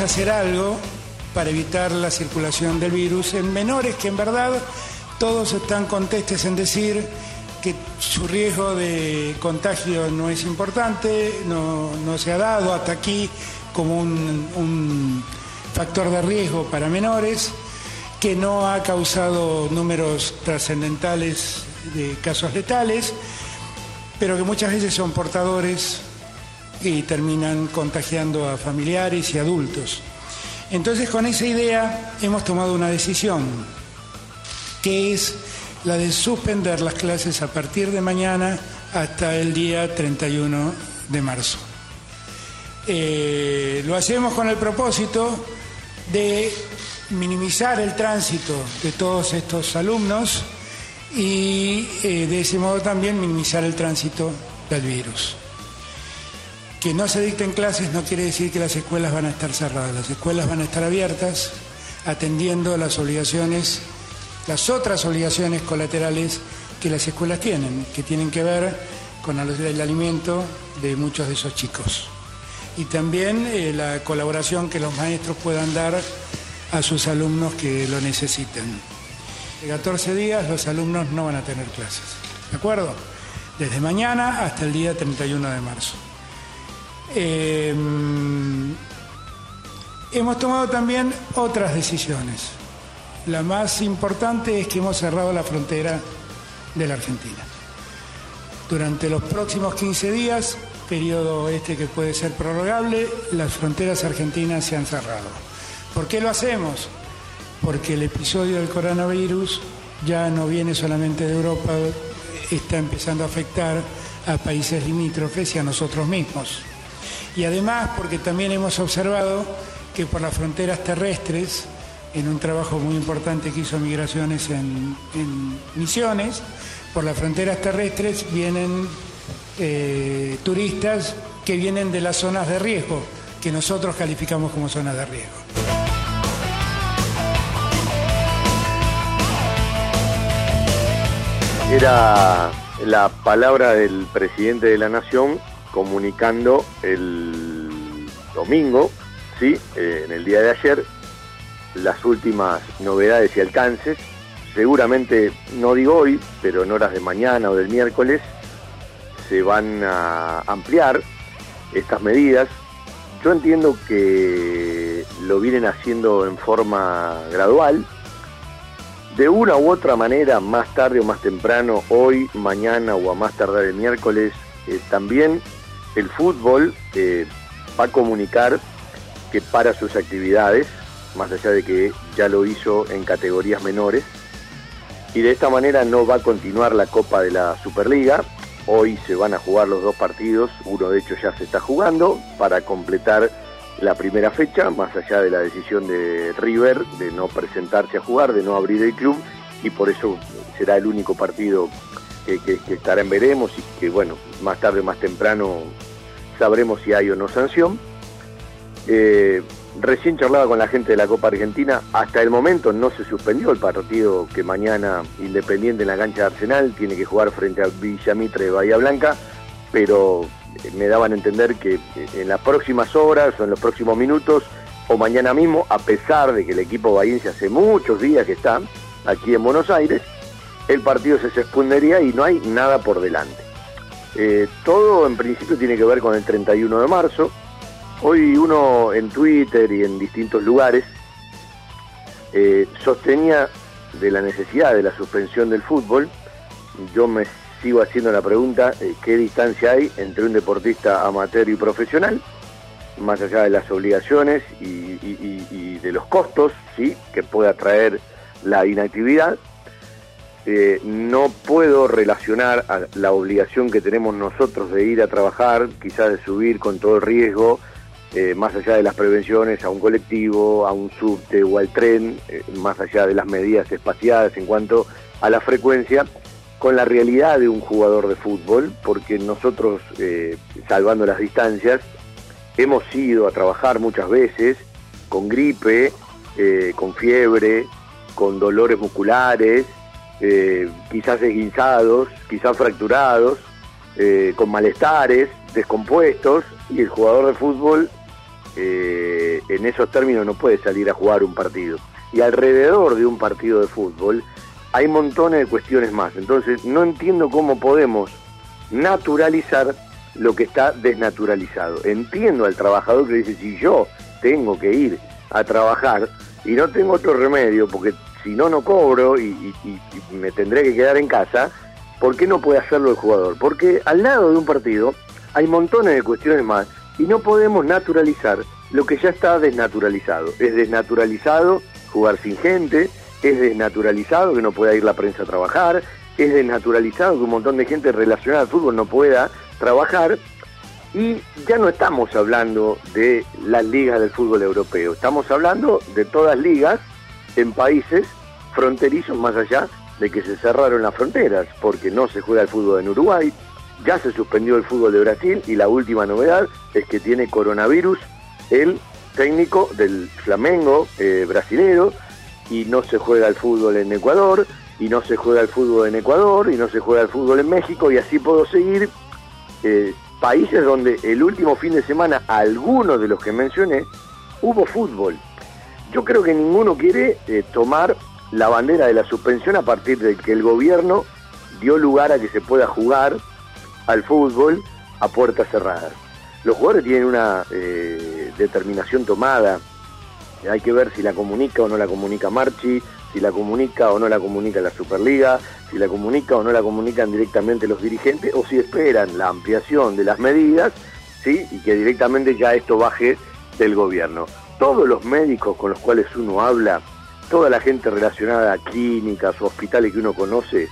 hacer algo para evitar la circulación del virus en menores que en verdad todos están contestes en decir que su riesgo de contagio no es importante, no, se ha dado hasta aquí como un factor de riesgo para menores, que no ha causado números trascendentales de casos letales, pero que muchas veces son portadores y terminan contagiando a familiares y adultos. Entonces con esa idea hemos tomado una decisión, que es la de suspender las clases a partir de mañana hasta el día 31 de marzo. Eh, lo hacemos con el propósito de minimizar el tránsito de todos estos alumnos y eh, de ese modo también minimizar el tránsito del virus. Que no se dicten clases no quiere decir que las escuelas van a estar cerradas, las escuelas van a estar abiertas atendiendo las obligaciones, las otras obligaciones colaterales que las escuelas tienen, que tienen que ver con el alimento de muchos de esos chicos y también eh, la colaboración que los maestros puedan dar a sus alumnos que lo necesiten. De 14 días los alumnos no van a tener clases, ¿de acuerdo? Desde mañana hasta el día 31 de marzo. Em, hemos tomado también otras decisiones. La más importante es que hemos cerrado la frontera de la Argentina. Durante los próximos 15 días periodo este que puede ser prorrogable, las fronteras argentinas se han cerrado. ¿Por qué lo hacemos? Porque el episodio del coronavirus ya no viene solamente de Europa, está empezando a afectar a países limítrofes y a nosotros mismos. Y además porque también hemos observado que por las fronteras terrestres, en un trabajo muy importante que hizo Migraciones en, Misiones, por las fronteras terrestres vienen eh, turistas que vienen de las zonas de riesgo, que nosotros calificamos como zonas de riesgo. Era la palabra del presidente de la Nación comunicando el domingo, ¿sí? Eh, en el día de ayer, las últimas novedades y alcances. Seguramente, no digo hoy, pero en horas de mañana o del miércoles, se van a ampliar estas medidas. Yo entiendo que lo vienen haciendo en forma gradual. De una u otra manera, más tarde o más temprano, hoy, mañana o a más tardar el miércoles, eh, también el fútbol eh, va a comunicar que para sus actividades, más allá de que ya lo hizo en categorías menores, y de esta manera no va a continuar la Copa de la Superliga, Hoy se van a jugar los dos partidos, uno de hecho ya se está jugando para completar la primera fecha, más allá de la decisión de River de no presentarse a jugar, de no abrir el club, y por eso será el único partido que, estará en veremos y que bueno, más tarde o más temprano sabremos si hay o no sanción. Eh, Recién charlaba con la gente de la Copa Argentina, hasta el momento no se suspendió el partido que mañana Independiente en la cancha de Arsenal tiene que jugar frente a Villamitre de Bahía Blanca, pero me daban a entender que en las próximas horas o en los próximos minutos o mañana mismo, a pesar de que el equipo bahiense hace muchos días que está aquí en Buenos Aires, el partido se suspendería y no hay nada por delante. Eh, todo en principio tiene que ver con el 31 de marzo, Hoy uno en Twitter y en distintos lugares eh, sostenía de la necesidad de la suspensión del fútbol. Yo me sigo haciendo la pregunta, eh, ¿qué distancia hay entre un deportista amateur y profesional? Más allá de las obligaciones y, de los costos ¿sí? que pueda traer la inactividad. Eh, no puedo relacionar a la obligación que tenemos nosotros de ir a trabajar, quizás de subir con todo el riesgo, eh, más allá de las prevenciones, a un colectivo, a un subte o al tren, eh, más allá de las medidas espaciadas en cuanto a la frecuencia, con la realidad de un jugador de fútbol, porque nosotros, salvando las distancias, hemos ido a trabajar muchas veces con gripe, con fiebre, con dolores musculares, quizás esguinzados, quizás fracturados, con malestares, descompuestos, y el jugador de fútbol eh, en esos términos no puede salir a jugar un partido. Y alrededor de un partido de fútbol hay montones de cuestiones más. Entonces no entiendo cómo podemos naturalizar lo que está desnaturalizado. Entiendo al trabajador que dice, si yo tengo que ir a trabajar y no tengo otro remedio, porque si no, no cobro y, me tendré que quedar en casa, ¿por qué no puede hacerlo el jugador? Porque al lado de un partido hay montones de cuestiones más y no podemos naturalizar lo que ya está desnaturalizado. Es desnaturalizado jugar sin gente, es desnaturalizado que no pueda ir la prensa a trabajar, es desnaturalizado que un montón de gente relacionada al fútbol no pueda trabajar y ya no estamos hablando de las ligas del fútbol europeo, estamos hablando de todas ligas en países fronterizos más allá de que se cerraron las fronteras, porque no se juega el fútbol en Uruguay, ya se suspendió el fútbol de Brasil y la última novedad es que tiene coronavirus el técnico del Flamengo eh, brasilero y no se juega el fútbol en Ecuador y no se juega el fútbol en Ecuador y no se juega el fútbol en México y así puedo seguir eh, países donde el último fin de semana algunos de los que mencioné hubo fútbol. Yo creo que ninguno quiere eh, tomar la bandera de la suspensión a partir de que el gobierno dio lugar a que se pueda jugar al fútbol a puertas cerradas. Los jugadores tienen una eh, determinación tomada, hay que ver si la comunica o no la comunica Marchi, si la comunica o no la comunica la Superliga, si la comunica o no la comunican directamente los dirigentes o si esperan la ampliación de las medidas ¿sí? y que directamente ya esto baje del gobierno. Todos los médicos con los cuales uno habla, toda la gente relacionada a clínicas o hospitales que uno conoce,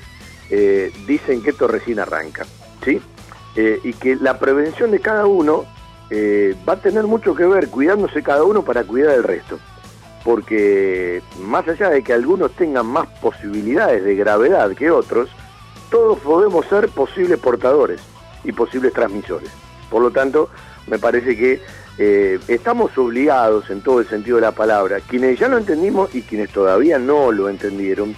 eh, dicen que esto recién arranca. ¿sí? Eh, y que la prevención de cada uno eh, va a tener mucho que ver cuidándose cada uno para cuidar del resto. Porque más allá de que algunos tengan más posibilidades de gravedad que otros, todos podemos ser posibles portadores y posibles transmisores. Por lo tanto, me parece que eh, estamos obligados en todo el sentido de la palabra, quienes ya lo entendimos y quienes todavía no lo entendieron,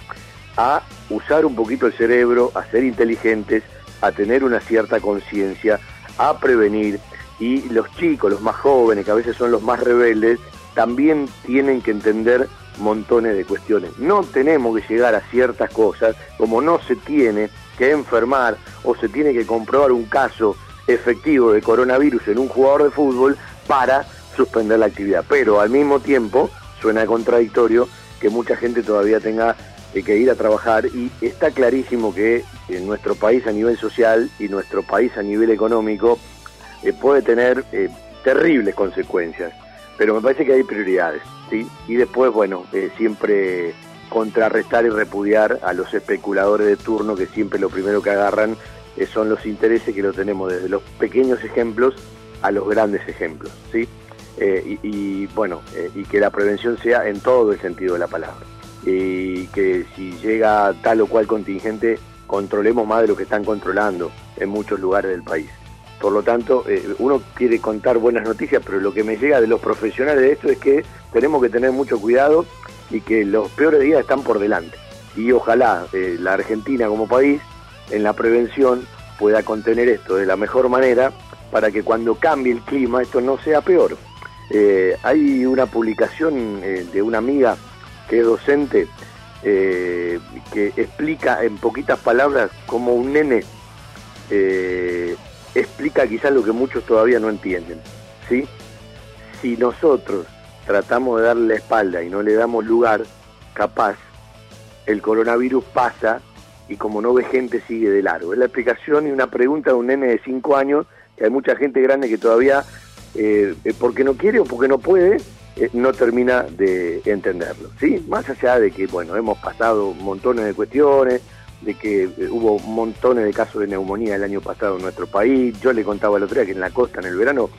a usar un poquito el cerebro, a ser inteligentes, a tener una cierta conciencia, a prevenir y los chicos, los más jóvenes, que a veces son los más rebeldes, también tienen que entender montones de cuestiones. No tenemos que llegar a ciertas cosas, como no se tiene que enfermar o se tiene que comprobar un caso efectivo de coronavirus en un jugador de fútbol para suspender la actividad. Pero al mismo tiempo suena contradictorio que mucha gente todavía tenga que ir a trabajar y está clarísimo que en nuestro país a nivel social y nuestro país a nivel económico eh, puede tener eh, terribles consecuencias, pero me parece que hay prioridades, ¿sí? Y después, bueno, eh, siempre contrarrestar y repudiar a los especuladores de turno que siempre lo primero que agarran son los intereses que lo tenemos desde los pequeños ejemplos a los grandes ejemplos, ¿sí? y, y, bueno, y que la prevención sea en todo el sentido de la palabra y que si llega tal o cual contingente controlemos más de lo que están controlando en muchos lugares del país. Por lo tanto, eh, uno quiere contar buenas noticias, pero lo que me llega de los profesionales de esto es que tenemos que tener mucho cuidado y que los peores días están por delante. Y ojalá eh, la Argentina como país en la prevención pueda contener esto de la mejor manera para que cuando cambie el clima esto no sea peor. Eh, hay una publicación de una amiga que es docente, eh, que explica en poquitas palabras como un nene eh, explica quizás lo que muchos todavía no entienden. ¿sí? Si nosotros tratamos de darle la espalda y no le damos lugar, capaz el coronavirus pasa y como no ve gente sigue de largo. Es la explicación y una pregunta de un nene de 5 años, que hay mucha gente grande que todavía, eh, porque no quiere o porque no puede, eh, no termina de entenderlo. ¿sí? Más allá de que bueno, hemos pasado montones de cuestiones, de que eh, hubo montones de casos de neumonía el año pasado en nuestro país. Yo le contaba el otro día que en la costa, en el verano,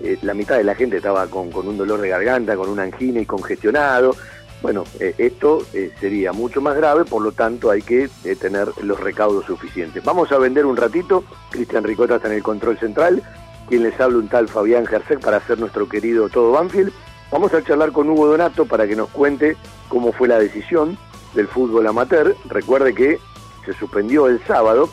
eh, la mitad de la gente estaba con, un dolor de garganta, con una angina y congestionado. Bueno, esto sería mucho más grave, por lo tanto hay que tener los recaudos suficientes. Vamos a vender un ratito. Cristian Ricota está en el control central. Quien les habla un tal Fabián Gersek para hacer nuestro querido Todo Banfield. Vamos a charlar con Hugo Donato para que nos cuente cómo fue la decisión del fútbol amateur. Recuerde que se suspendió el sábado,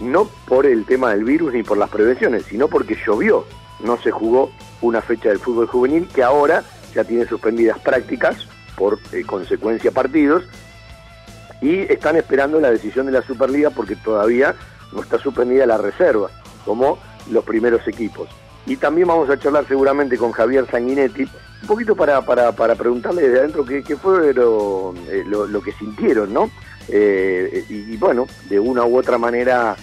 no por el tema del virus ni por las prevenciones, sino porque llovió no se jugó una fecha del fútbol juvenil que ahora ya tiene suspendidas prácticas por eh, consecuencia partidos y están esperando la decisión de la Superliga porque todavía no está suspendida la reserva, como los primeros equipos. Y también vamos a charlar seguramente con Javier Sanguinetti, un poquito para, para, para preguntarle desde adentro qué, fue lo, eh, que sintieron, ¿no? Eh, y, bueno, de una u otra manera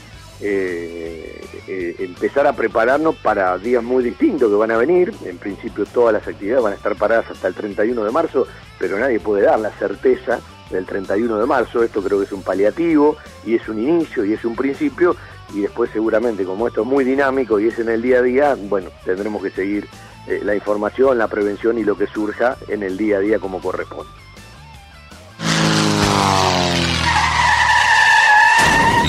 empezar a prepararnos para días muy distintos que van a venir. En principio todas las actividades van a estar paradas hasta el 31 de marzo, pero nadie puede dar la certeza del 31 de marzo. Esto creo que es un paliativo y es un inicio y es un principio. Y después seguramente como esto es muy dinámico y es en el día a día, bueno, tendremos que seguir eh, la información, la prevención y lo que surja en el día a día como corresponde.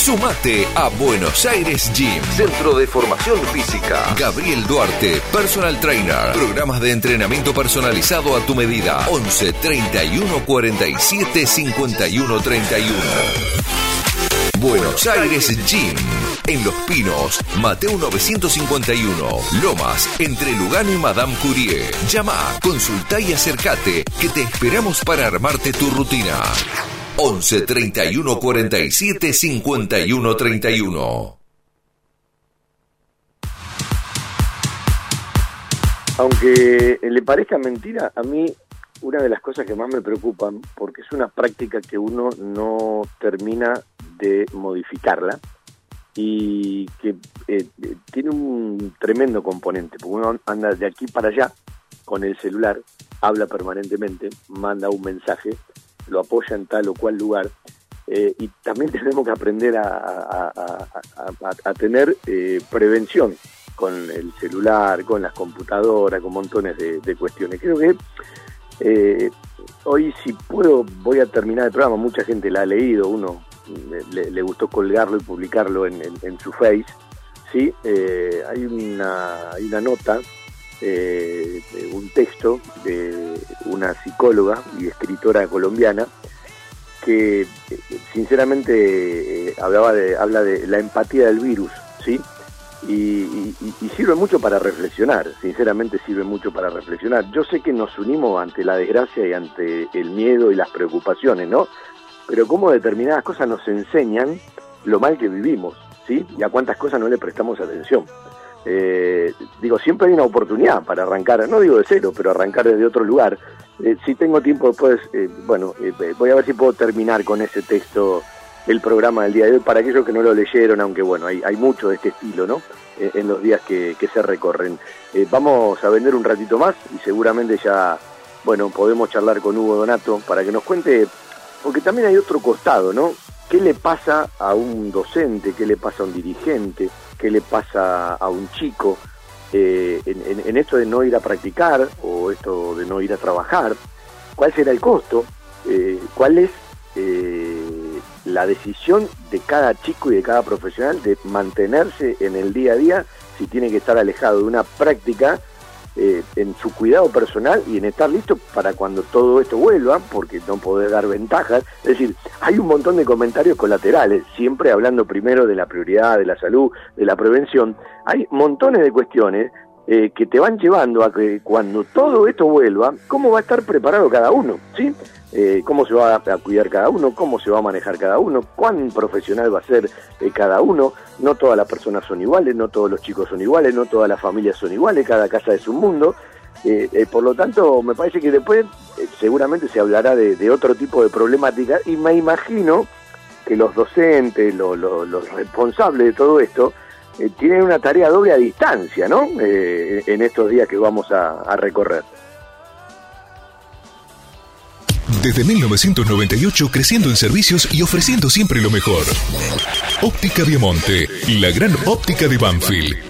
Sumate a Buenos Aires Gym, Centro de Formación Física. Gabriel Duarte, Personal Trainer. Programas de entrenamiento personalizado a tu medida. 11 31 47 51 31. Buenos Aires Gym. En Los Pinos, Mateo 951, Lomas, entre Lugano y Madame Curie. Llama, consulta y acércate, que te esperamos para armarte tu rutina. 11 31 47 51 31. Aunque le parezca mentira, a mí una de las cosas que más me preocupan, porque es una práctica que uno no termina de modificarla y que eh, tiene un tremendo componente, porque uno anda de aquí para allá con el celular, habla permanentemente, manda un mensaje lo apoya en tal o cual lugar. Eh, y también tenemos que aprender a, tener eh, prevención con el celular, con las computadoras, con montones de, cuestiones. Creo que eh, hoy si puedo voy a terminar el programa, mucha gente la ha leído, uno le, gustó colgarlo y publicarlo en, su face. Sí, hay, una, hay una nota eh, un texto de una psicóloga y escritora colombiana que sinceramente eh, hablaba de, habla de la empatía del virus, ¿sí? Y, sirve mucho para reflexionar, sinceramente sirve mucho para reflexionar. Yo sé que nos unimos ante la desgracia y ante el miedo y las preocupaciones, ¿no? Pero cómo determinadas cosas nos enseñan lo mal que vivimos, ¿sí? Y a cuántas cosas no le prestamos atención. Eh, digo, siempre hay una oportunidad para arrancar, no digo de cero, pero arrancar desde otro lugar. Eh, si tengo tiempo después, eh, bueno, voy a ver si puedo terminar con ese texto el programa del día de hoy para aquellos que no lo leyeron, aunque bueno, hay, hay mucho de este estilo, ¿no? en los días que, que se recorren. vamos a vender un ratito más y seguramente ya, bueno, podemos charlar con Hugo Donato para que nos cuente, porque también hay otro costado, ¿no? ¿Qué le pasa a un docente? ¿Qué le pasa a un dirigente? Qué le pasa a un chico eh, en, esto de no ir a practicar o esto de no ir a trabajar, cuál será el costo, eh, cuál es eh, la decisión de cada chico y de cada profesional de mantenerse en el día a día si tiene que estar alejado de una práctica eh, en su cuidado personal y en estar listo para cuando todo esto vuelva, porque no puede dar ventajas. Es decir, hay un montón de comentarios colaterales, siempre hablando primero de la prioridad, de la salud, de la prevención. Hay montones de cuestiones eh, que te van llevando a que cuando todo esto vuelva, cómo va a estar preparado cada uno, ¿sí? Eh, cómo se va a, cuidar cada uno, cómo se va a manejar cada uno, cuán profesional va a ser eh, cada uno. No todas las personas son iguales, no todos los chicos son iguales, no todas las familias son iguales, cada casa es un mundo. por lo tanto, me parece que después seguramente se hablará de, otro tipo de problemática y me imagino que los docentes, los responsables de todo esto, eh, tienen una tarea doble a distancia, ¿no? Eh, en estos días que vamos a recorrer. Desde 1998 creciendo en servicios y ofreciendo siempre lo mejor. Óptica Viamonte, la gran óptica de Banfield.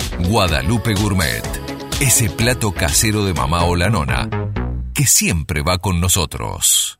Guadalupe Gourmet. Ese plato casero de mamá o la nona que siempre va con nosotros.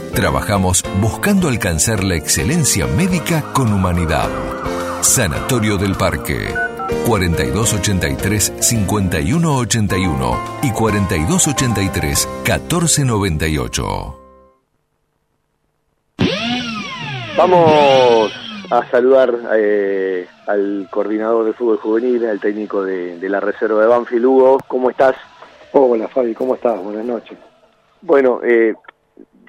trabajamos buscando alcanzar la excelencia médica con humanidad. Sanatorio del Parque. 4283-5181 y 4283-1498. Vamos a saludar eh, al coordinador de fútbol juvenil, al técnico de, de la reserva de Banfield, Hugo. ¿Cómo estás? Hola Fabi, ¿cómo estás? Buenas noches. Bueno, eh,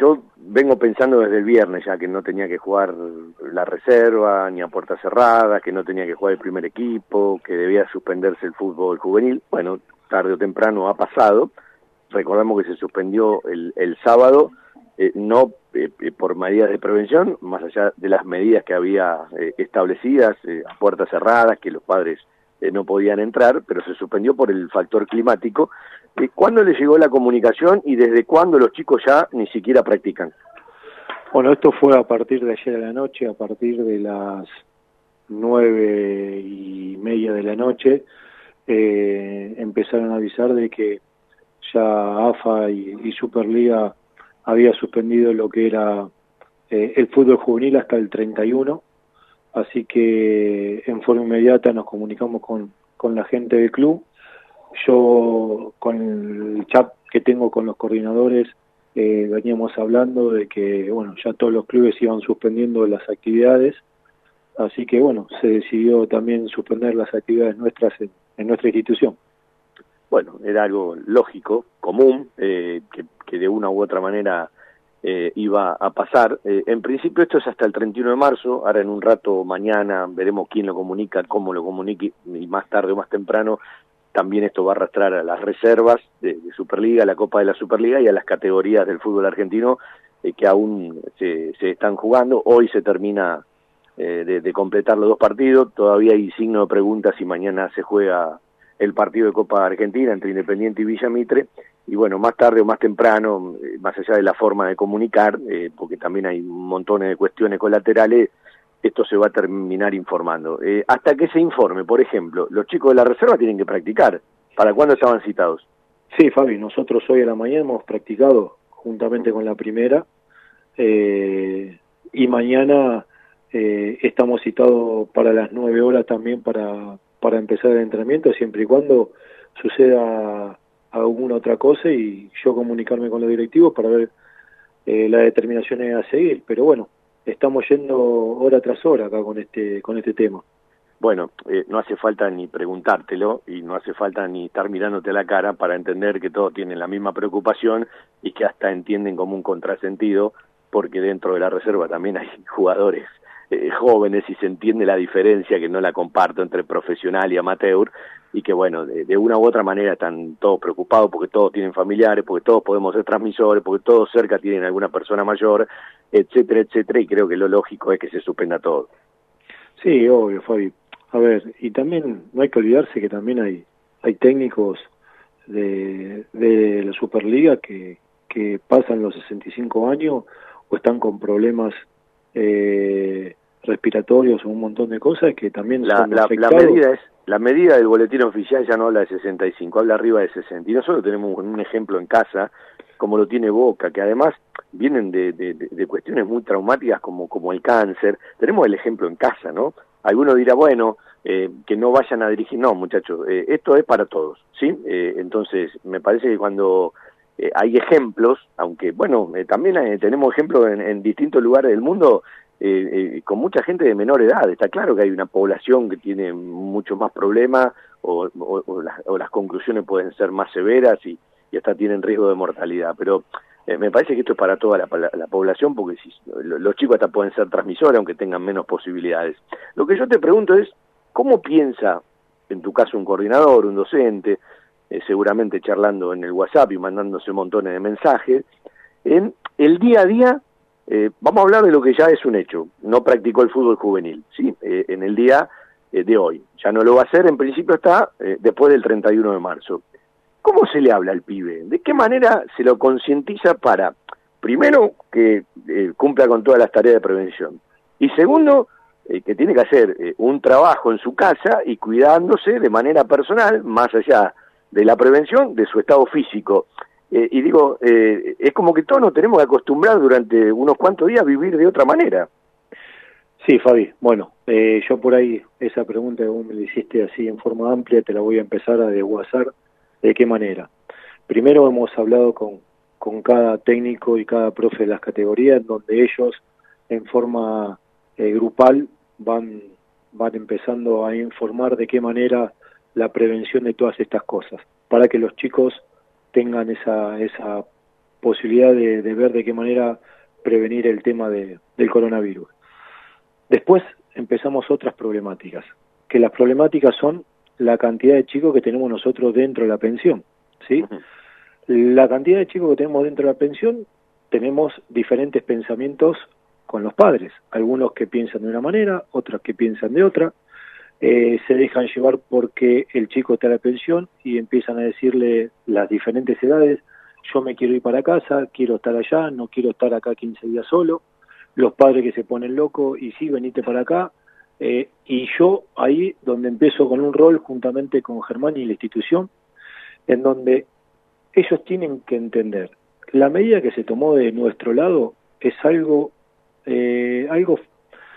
yo vengo pensando desde el viernes ya que no tenía que jugar la reserva ni a puerta cerrada, que no tenía que jugar el primer equipo, que debía suspenderse el fútbol juvenil. Bueno, tarde o temprano ha pasado. Recordamos que se suspendió el, el sábado, eh, no eh, eh, por medidas de prevención, más allá de las medidas que había establecidas a puertas cerradas, que los padres no podían entrar, pero se suspendió por el factor climático. ¿Cuándo le llegó la comunicación y desde cuándo los chicos ya ni siquiera practican? Bueno, esto fue a partir de ayer a la noche, a partir de las nueve y media de la noche, eh, empezaron a avisar de que ya AFA y, Superliga había suspendido lo que era eh, el fútbol juvenil hasta el 31, así que en forma inmediata nos comunicamos con, con la gente del club yo con el chat que tengo con los coordinadores eh, veníamos hablando de que bueno ya todos los clubes iban suspendiendo las actividades, así que bueno se decidió también suspender las actividades nuestras en, nuestra institución. Bueno, era algo lógico, común, eh, que, de una u otra manera eh, iba a pasar. en principio esto es hasta el 31 de marzo, ahora en un rato mañana veremos quién lo comunica, cómo lo comunique y más tarde o más temprano también esto va a arrastrar a las reservas de, Superliga, a la Copa de la Superliga y a las categorías del fútbol argentino eh, que aún se, están jugando. Hoy se termina eh, de, completar los dos partidos. Todavía hay signo de pregunta si mañana se juega el partido de Copa Argentina entre Independiente y Villa Mitre. Y bueno, más tarde o más temprano, eh, más allá de la forma de comunicar, porque también hay un montón de cuestiones colaterales, esto se va a terminar informando. Eh, hasta que se informe, por ejemplo, los chicos de la reserva tienen que practicar. ¿Para cuándo estaban citados? Sí, Fabi, nosotros hoy a la mañana hemos practicado juntamente con la primera eh, y mañana eh, estamos citados para las nueve horas también para, para empezar el entrenamiento, siempre y cuando suceda alguna otra cosa y yo comunicarme con los directivos para ver las determinaciones a seguir. Pero bueno, estamos yendo hora tras hora acá con este, con este tema. Bueno, eh, no hace falta ni preguntártelo y no hace falta ni estar mirándote a la cara para entender que todos tienen la misma preocupación y que hasta entienden como un contrasentido porque dentro de la reserva también hay jugadores eh, jóvenes y se entiende la diferencia que no la comparto entre profesional y amateur y que bueno, de, una u otra manera están todos preocupados porque todos tienen familiares, porque todos podemos ser transmisores, porque todos cerca tienen alguna persona mayor, etcétera, etcétera, y creo que lo lógico es que se suspenda todo. Sí, obvio, Fabi. A ver, y también no hay que olvidarse que también hay, hay técnicos de, de la Superliga que, que pasan los 65 años o están con problemas eh, respiratorios o un montón de cosas que también la, son la, la, medida es la medida del boletín oficial ya no habla de 65 habla arriba de 60 y nosotros tenemos un ejemplo en casa como lo tiene Boca que además vienen de, de, de cuestiones muy traumáticas como como el cáncer tenemos el ejemplo en casa no Alguno dirá, bueno, eh, que no vayan a dirigir. No, muchachos, eh, esto es para todos, ¿sí? Eh, entonces, me parece que cuando eh, hay ejemplos, aunque, bueno, eh, también eh, tenemos ejemplos en, en, distintos lugares del mundo con mucha gente de menor edad. Está claro que hay una población que tiene mucho más problemas o, las, o las conclusiones pueden ser más severas y, y hasta tienen riesgo de mortalidad. Pero eh, me parece que esto es para toda la población porque si, los chicos hasta pueden ser transmisores aunque tengan menos posibilidades. Lo que yo te pregunto es, ¿cómo piensa, en tu caso, un coordinador, un docente, eh, seguramente charlando en el WhatsApp y mandándose montones de mensajes, en el día a día, eh, vamos a hablar de lo que ya es un hecho, no practicó el fútbol juvenil, ¿sí? Eh, en el día eh, de hoy. Ya no lo va a hacer, en principio está después del 31 de marzo. ¿Cómo se le habla al pibe? ¿De qué manera se lo concientiza para, primero, que cumpla con todas las tareas de prevención? Y segundo, que tiene que hacer un trabajo en su casa y cuidándose de manera personal, más allá de la prevención, de su estado físico. Eh, y digo, eh, es como que todos nos tenemos que acostumbrar durante unos cuantos días a vivir de otra manera. Sí, Fabi. Bueno, eh, yo por ahí, esa pregunta que vos me la hiciste así en forma amplia, te la voy a empezar a desguazar ¿De qué manera? Primero hemos hablado con, con cada técnico y cada profe de las categorías, donde ellos en forma eh, grupal van, van empezando a informar de qué manera la prevención de todas estas cosas, para que los chicos tengan esa, esa posibilidad de, de ver de qué manera prevenir el tema de, del coronavirus. Después empezamos otras problemáticas, que las problemáticas son la cantidad de chicos que tenemos nosotros dentro de la pensión, ¿sí? La cantidad de chicos que tenemos dentro de la pensión, tenemos diferentes pensamientos con los padres, algunos que piensan de una manera, otros que piensan de otra, eh, se dejan llevar porque el chico está en la pensión y empiezan a decirle las diferentes edades, yo me quiero ir para casa, quiero estar allá, no quiero estar acá 15 días solo, los padres que se ponen locos y sí, venite para acá, eh, y yo ahí donde empiezo con un rol juntamente con Germán y la institución, en donde ellos tienen que entender, la medida que se tomó de nuestro lado es algo, eh, algo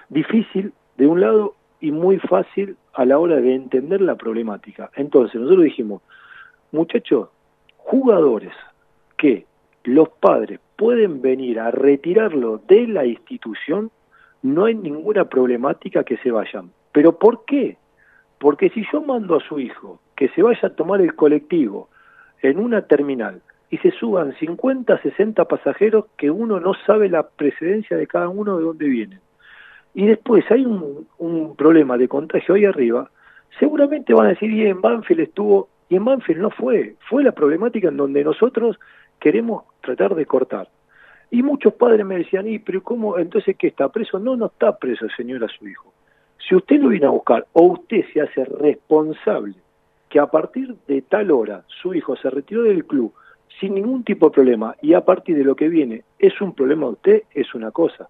difícil de un lado y muy fácil a la hora de entender la problemática. Entonces nosotros dijimos, muchachos, jugadores que los padres pueden venir a retirarlo de la institución no hay ninguna problemática que se vayan. ¿Pero por qué? Porque si yo mando a su hijo que se vaya a tomar el colectivo en una terminal y se suban 50, 60 pasajeros que uno no sabe la precedencia de cada uno de dónde vienen, y después hay un, problema de contagio ahí arriba, seguramente van a decir, y en Banfield estuvo, y en Banfield no fue, fue la problemática en donde nosotros queremos tratar de cortar. Y muchos padres me decían, ¿y pero cómo? Entonces, ¿qué está preso? No, no está preso, señora, su hijo. Si usted lo viene a buscar o usted se hace responsable que a partir de tal hora su hijo se retiró del club sin ningún tipo de problema y a partir de lo que viene es un problema de usted, es una cosa.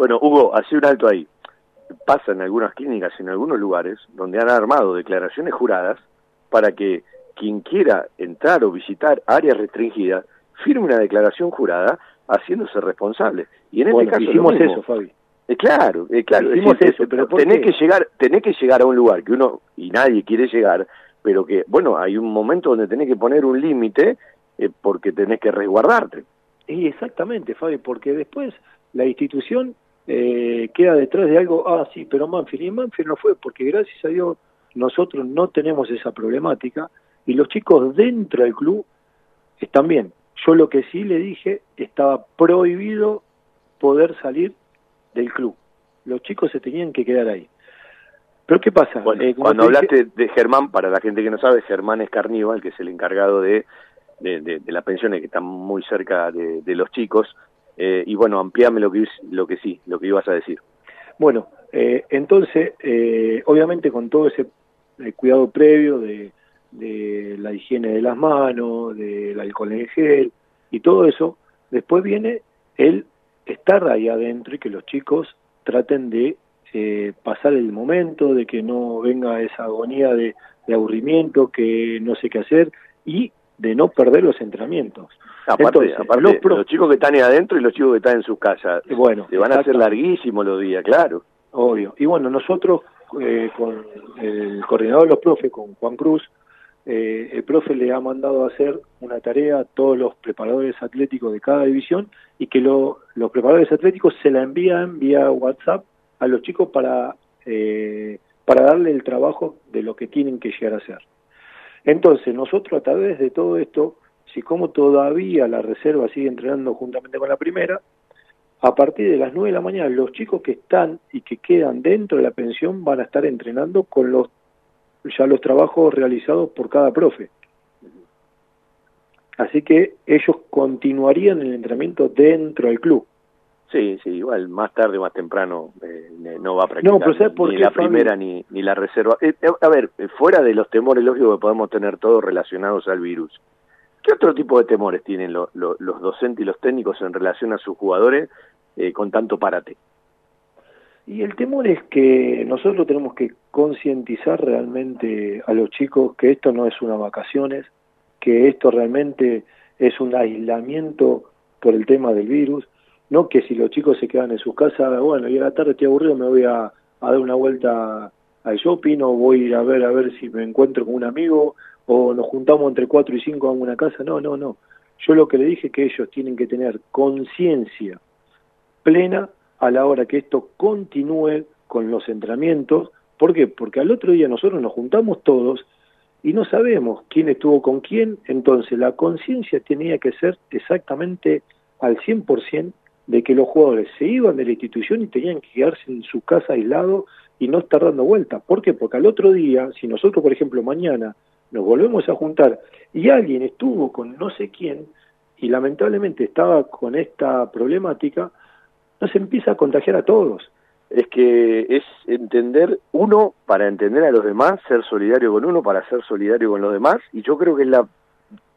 Bueno, Hugo, hace un alto ahí. Pasa en algunas clínicas, en algunos lugares, donde han armado declaraciones juradas para que quien quiera entrar o visitar áreas restringidas firme una declaración jurada haciéndose responsable. Y en este caso hicimos eso, Fabi. Eh, claro, eh, claro, hicimos es eso, pero ¿por tenés qué? que llegar, tenés que llegar a un lugar que uno y nadie quiere llegar, pero que bueno, hay un momento donde tenés que poner un límite eh, porque tenés que resguardarte. Y exactamente, Fabi, porque después la institución eh, queda detrás de algo, ah, sí, pero Manfield, y Manfield no fue, porque gracias a Dios nosotros no tenemos esa problemática y los chicos dentro del club están bien. Yo lo que sí le dije, estaba prohibido poder salir del club. Los chicos se tenían que quedar ahí. Pero ¿qué pasa? Eh, cuando hablaste de Germán, para la gente que no sabe, Germán es Carníbal, que es el encargado de, de, de, las pensiones que están muy cerca de, los chicos. Eh, y bueno, ampliame lo que, lo que sí, lo que ibas a decir. Bueno, eh, entonces, eh, obviamente con todo ese cuidado previo de, de la higiene de las manos, del alcohol en gel y todo eso, después viene el estar ahí adentro y que los chicos traten de eh, pasar el momento, de que no venga esa agonía de, aburrimiento, que no sé qué hacer y de no perder los entrenamientos. Aparte, los, chicos que están ahí adentro y los chicos que están en sus casas, bueno, le van a hacer larguísimos los días, claro. Obvio. Y bueno, nosotros eh, con el coordinador de los profes, con Juan Cruz, eh, el profe le ha mandado a hacer una tarea a todos los preparadores atléticos de cada división y que los preparadores atléticos se la envían vía WhatsApp a los chicos para, eh, para darle el trabajo de lo que tienen que llegar a hacer. Entonces, nosotros a través de todo esto, si como todavía la reserva sigue entrenando juntamente con la primera, a partir de las 9 de la mañana los chicos que están y que quedan dentro de la pensión van a estar entrenando con los ya los trabajos realizados por cada profe. Así que ellos continuarían el entrenamiento dentro del club. Sí, sí, igual más tarde o más temprano eh, no va a practicar ni la primera ni, ni la reserva. Eh, eh, a ver, fuera de los temores lógicos que podemos tener todos relacionados al virus, ¿qué otro tipo de temores tienen los docentes y los técnicos en relación a sus jugadores con tanto parate? Y el temor es que nosotros tenemos que concientizar realmente a los chicos que esto no es una vacaciones, que esto realmente es un aislamiento por el tema del virus, no que si los chicos se quedan en sus casas, bueno, y a la tarde estoy aburrido, me voy a, dar una vuelta al shopping o voy a a ver a ver si me encuentro con un amigo o nos juntamos entre cuatro y cinco en una casa, no, no, no. Yo lo que le dije es que ellos tienen que tener conciencia plena a la hora que esto continúe con los entrenamientos. ¿Por qué? Porque al otro día nosotros nos juntamos todos y no sabemos quién estuvo con quién, entonces la conciencia tenía que ser exactamente al 100% de que los jugadores se iban de la institución y tenían que quedarse en su casa aislado y no estar dando vueltas. ¿Por qué? Porque al otro día, si nosotros, por ejemplo, mañana nos volvemos a juntar y alguien estuvo con no sé quién y lamentablemente estaba con esta problemática, nos empieza a contagiar a todos. Es que es entender uno para entender a los demás, ser solidario con uno para ser solidario con los demás, y yo creo que es la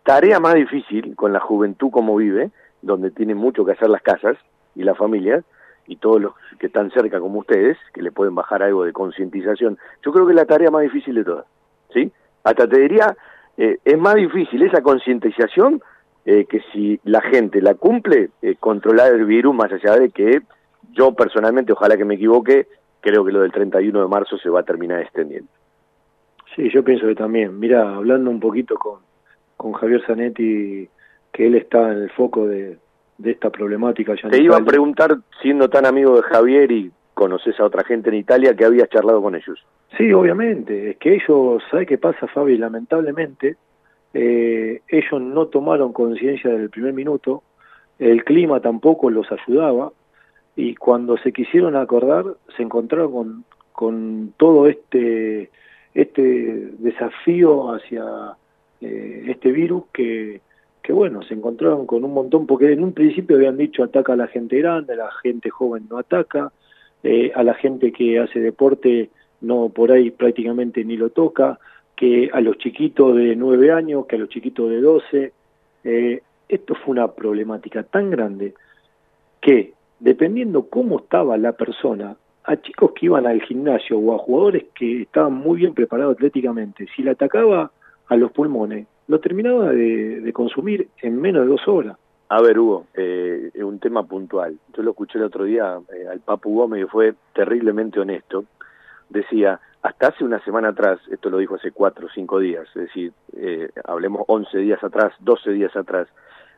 tarea más difícil con la juventud como vive, donde tiene mucho que hacer las casas y las familias, y todos los que están cerca como ustedes, que le pueden bajar algo de concientización, yo creo que es la tarea más difícil de todas, ¿sí? Hasta te diría, eh, es más difícil esa concientización eh, que si la gente la cumple, eh, controlar el virus, más allá de que yo personalmente, ojalá que me equivoque, creo que lo del 31 de marzo se va a terminar extendiendo. Sí, yo pienso que también. Mira, hablando un poquito con, con Javier Zanetti, que él está en el foco de, de esta problemática. Te iba a preguntar, siendo tan amigo de Javier y conoces a otra gente en Italia, que habías charlado con ellos. Sí, obviamente. Es que ellos, ¿sabes qué pasa, Fabi? Lamentablemente, eh, ellos no tomaron conciencia del primer minuto, el clima tampoco los ayudaba y cuando se quisieron acordar se encontraron con, con todo este, este desafío hacia eh, este virus que, que bueno, se encontraron con un montón, porque en un principio habían dicho ataca a la gente grande, la gente joven no ataca, eh, a la gente que hace deporte no por ahí prácticamente ni lo toca, que a los chiquitos de 9 años, que a los chiquitos de 12. Eh, esto fue una problemática tan grande que, dependiendo cómo estaba la persona, a chicos que iban al gimnasio o a jugadores que estaban muy bien preparados atléticamente, si le atacaba a los pulmones, lo terminaba de, consumir en menos de dos horas. A ver, Hugo, eh, un tema puntual. Yo lo escuché el otro día eh, al Papu Gómez y fue terriblemente honesto. Decía, hasta hace una semana atrás, esto lo dijo hace cuatro o cinco días, es decir, eh, hablemos 11 días atrás, 12 días atrás,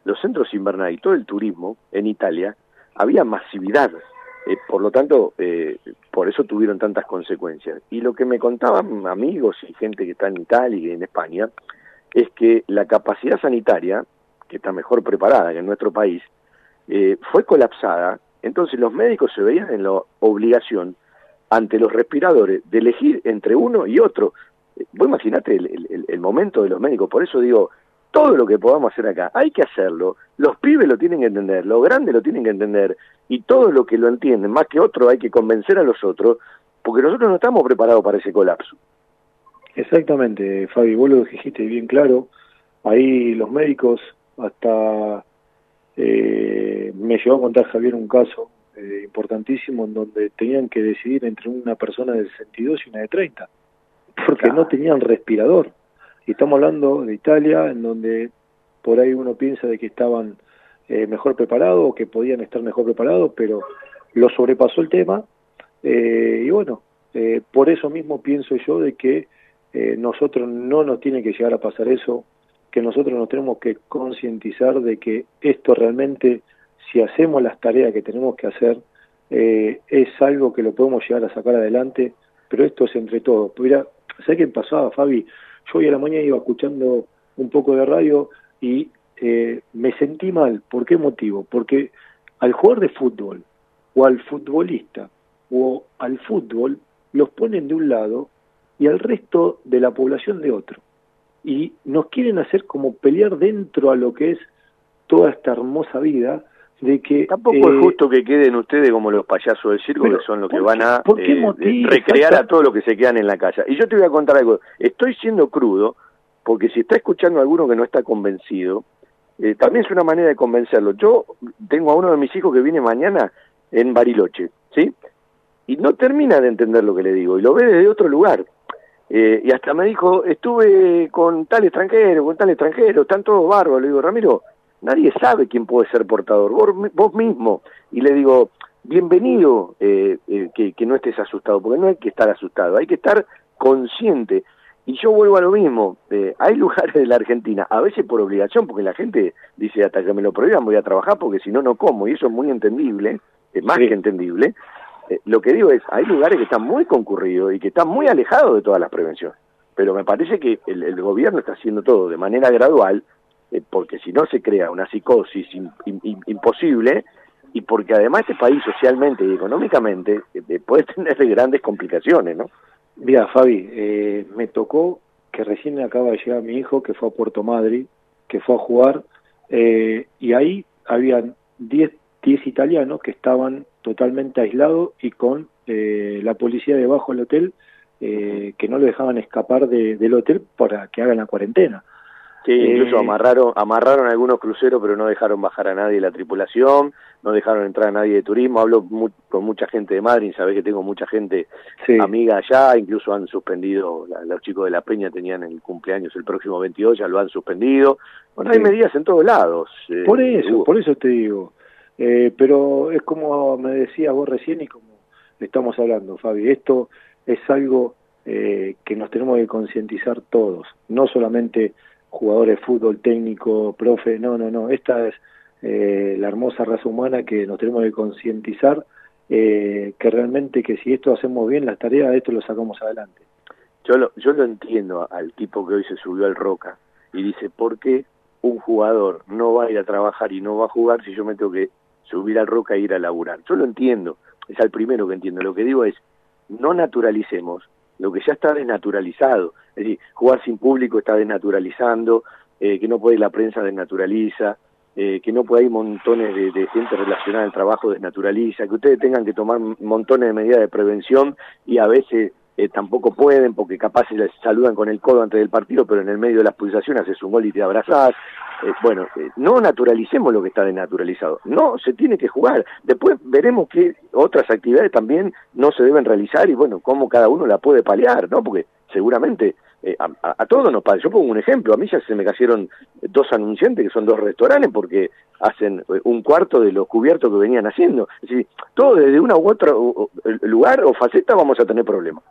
los centros invernales y todo el turismo en Italia, había masividad, Eh, por lo tanto, eh, por eso tuvieron tantas consecuencias. Y lo que me contaban amigos y gente que está en Italia y en España, es que la capacidad sanitaria, que está mejor preparada que en nuestro país, eh, fue colapsada, entonces los médicos se veían en la obligación ante los respiradores de elegir entre uno y otro. Vos imaginate el, el momento de los médicos, por eso digo, todo lo que podamos hacer acá, hay que hacerlo, los pibes lo tienen que entender, los grandes lo tienen que entender, y todo lo que lo entienden, más que otro, hay que convencer a los otros, porque nosotros no estamos preparados para ese colapso. Exactamente, Fabi, vos lo dijiste bien claro, ahí los médicos hasta eh, me llevó a contar Javier un caso eh, importantísimo en donde tenían que decidir entre una persona de 62 y una de 30, porque no tenían respirador. Y estamos hablando de Italia, en donde por ahí uno piensa de que estaban eh, mejor preparados o que podían estar mejor preparados, pero lo sobrepasó el tema. Eh, y bueno, eh, por eso mismo pienso yo de que nosotros no nos tiene que llegar a pasar eso, que nosotros nos tenemos que concientizar de que esto realmente, si hacemos las tareas que tenemos que hacer, es algo que lo podemos llegar a sacar adelante, pero esto es entre todos. Mira, ¿sabes qué pasaba, Fabi? Yo hoy a la mañana iba escuchando un poco de radio y eh, me sentí mal. ¿Por qué motivo? Porque al jugador de fútbol o al futbolista o al fútbol los ponen de un lado y al resto de la población de otro. Y nos quieren hacer como pelear dentro a lo que es toda esta hermosa vida de que... Tampoco es eh, justo que queden ustedes como los payasos del circo, que son los que van a eh, recrear a todos los que se quedan en la casa. Y yo te voy a contar algo, estoy siendo crudo, porque si está escuchando a alguno que no está convencido, eh, también es una manera de convencerlo. Yo tengo a uno de mis hijos que viene mañana en Bariloche, ¿sí? Y no termina de entender lo que le digo, y lo ve desde otro lugar. Eh, y hasta me dijo, estuve con tal extranjero, con tal extranjero, están todos bárbaros. Le digo, Ramiro, nadie sabe quién puede ser portador, vos, mismo. Y le digo, bienvenido eh, que, que no estés asustado, porque no hay que estar asustado, hay que estar consciente. Y yo vuelvo a lo mismo, eh, hay lugares de la Argentina, a veces por obligación, porque la gente dice hasta que me lo prohíban voy a trabajar porque si no, no como, y eso es muy entendible, es más que entendible. Eh, lo que digo es, hay lugares que están muy concurridos y que están muy alejados de todas las prevenciones, pero me parece que el, gobierno está haciendo todo de manera gradual, eh, porque si no se crea una psicosis imposible, y porque además este país socialmente y económicamente puede tener grandes complicaciones, ¿no? Mira, Fabi, eh, me tocó que recién acaba de llegar mi hijo, que fue a Puerto Madrid, que fue a jugar, eh, y ahí habían 10 italianos que estaban totalmente aislados y con eh, la policía debajo del hotel, que no lo dejaban escapar del hotel para que hagan la cuarentena. Sí, incluso amarraron, amarraron algunos cruceros, pero no dejaron bajar a nadie la tripulación, no dejaron entrar a nadie de turismo. Hablo con mucha gente de Madrid, sabés que tengo mucha gente amiga allá, incluso han suspendido, los chicos de La Peña tenían el cumpleaños el próximo 22, ya lo han suspendido. Bueno, hay medidas en todos lados. Eh, por eso, por eso te digo. Eh, pero es como me decías vos recién y como estamos hablando, Fabi, esto es algo eh, que nos tenemos que concientizar todos, no solamente jugadores de fútbol, técnico, profe, no, no, no, esta es eh, la hermosa raza humana que nos tenemos que concientizar eh, que realmente que si esto hacemos bien las tareas, esto lo sacamos adelante. Yo lo, yo lo entiendo al tipo que hoy se subió al Roca y dice, ¿por qué un jugador no va a ir a trabajar y no va a jugar si yo me tengo que subir al Roca e ir a laburar? Yo lo entiendo, es al primero que entiendo. Lo que digo es, no naturalicemos lo que ya está desnaturalizado. Es decir, jugar sin público está desnaturalizando, eh, que no puede ir la prensa desnaturaliza, eh, que no puede ir montones de, gente relacionada al trabajo desnaturaliza, que ustedes tengan que tomar montones de medidas de prevención y a veces eh, tampoco pueden porque capaz se les saludan con el codo antes del partido, pero en el medio de las pulsaciones haces un gol y te abrazás. Eh, bueno, eh, no naturalicemos lo que está denaturalizado. No, se tiene que jugar. Después veremos que otras actividades también no se deben realizar y bueno, cómo cada uno la puede paliar, ¿no? Porque seguramente a, a, todos nos pasa. Yo pongo un ejemplo, a mí ya se me cayeron dos anunciantes que son dos restaurantes porque hacen un cuarto de los cubiertos que venían haciendo. Es decir, todo desde una u otro lugar o faceta vamos a tener problemas.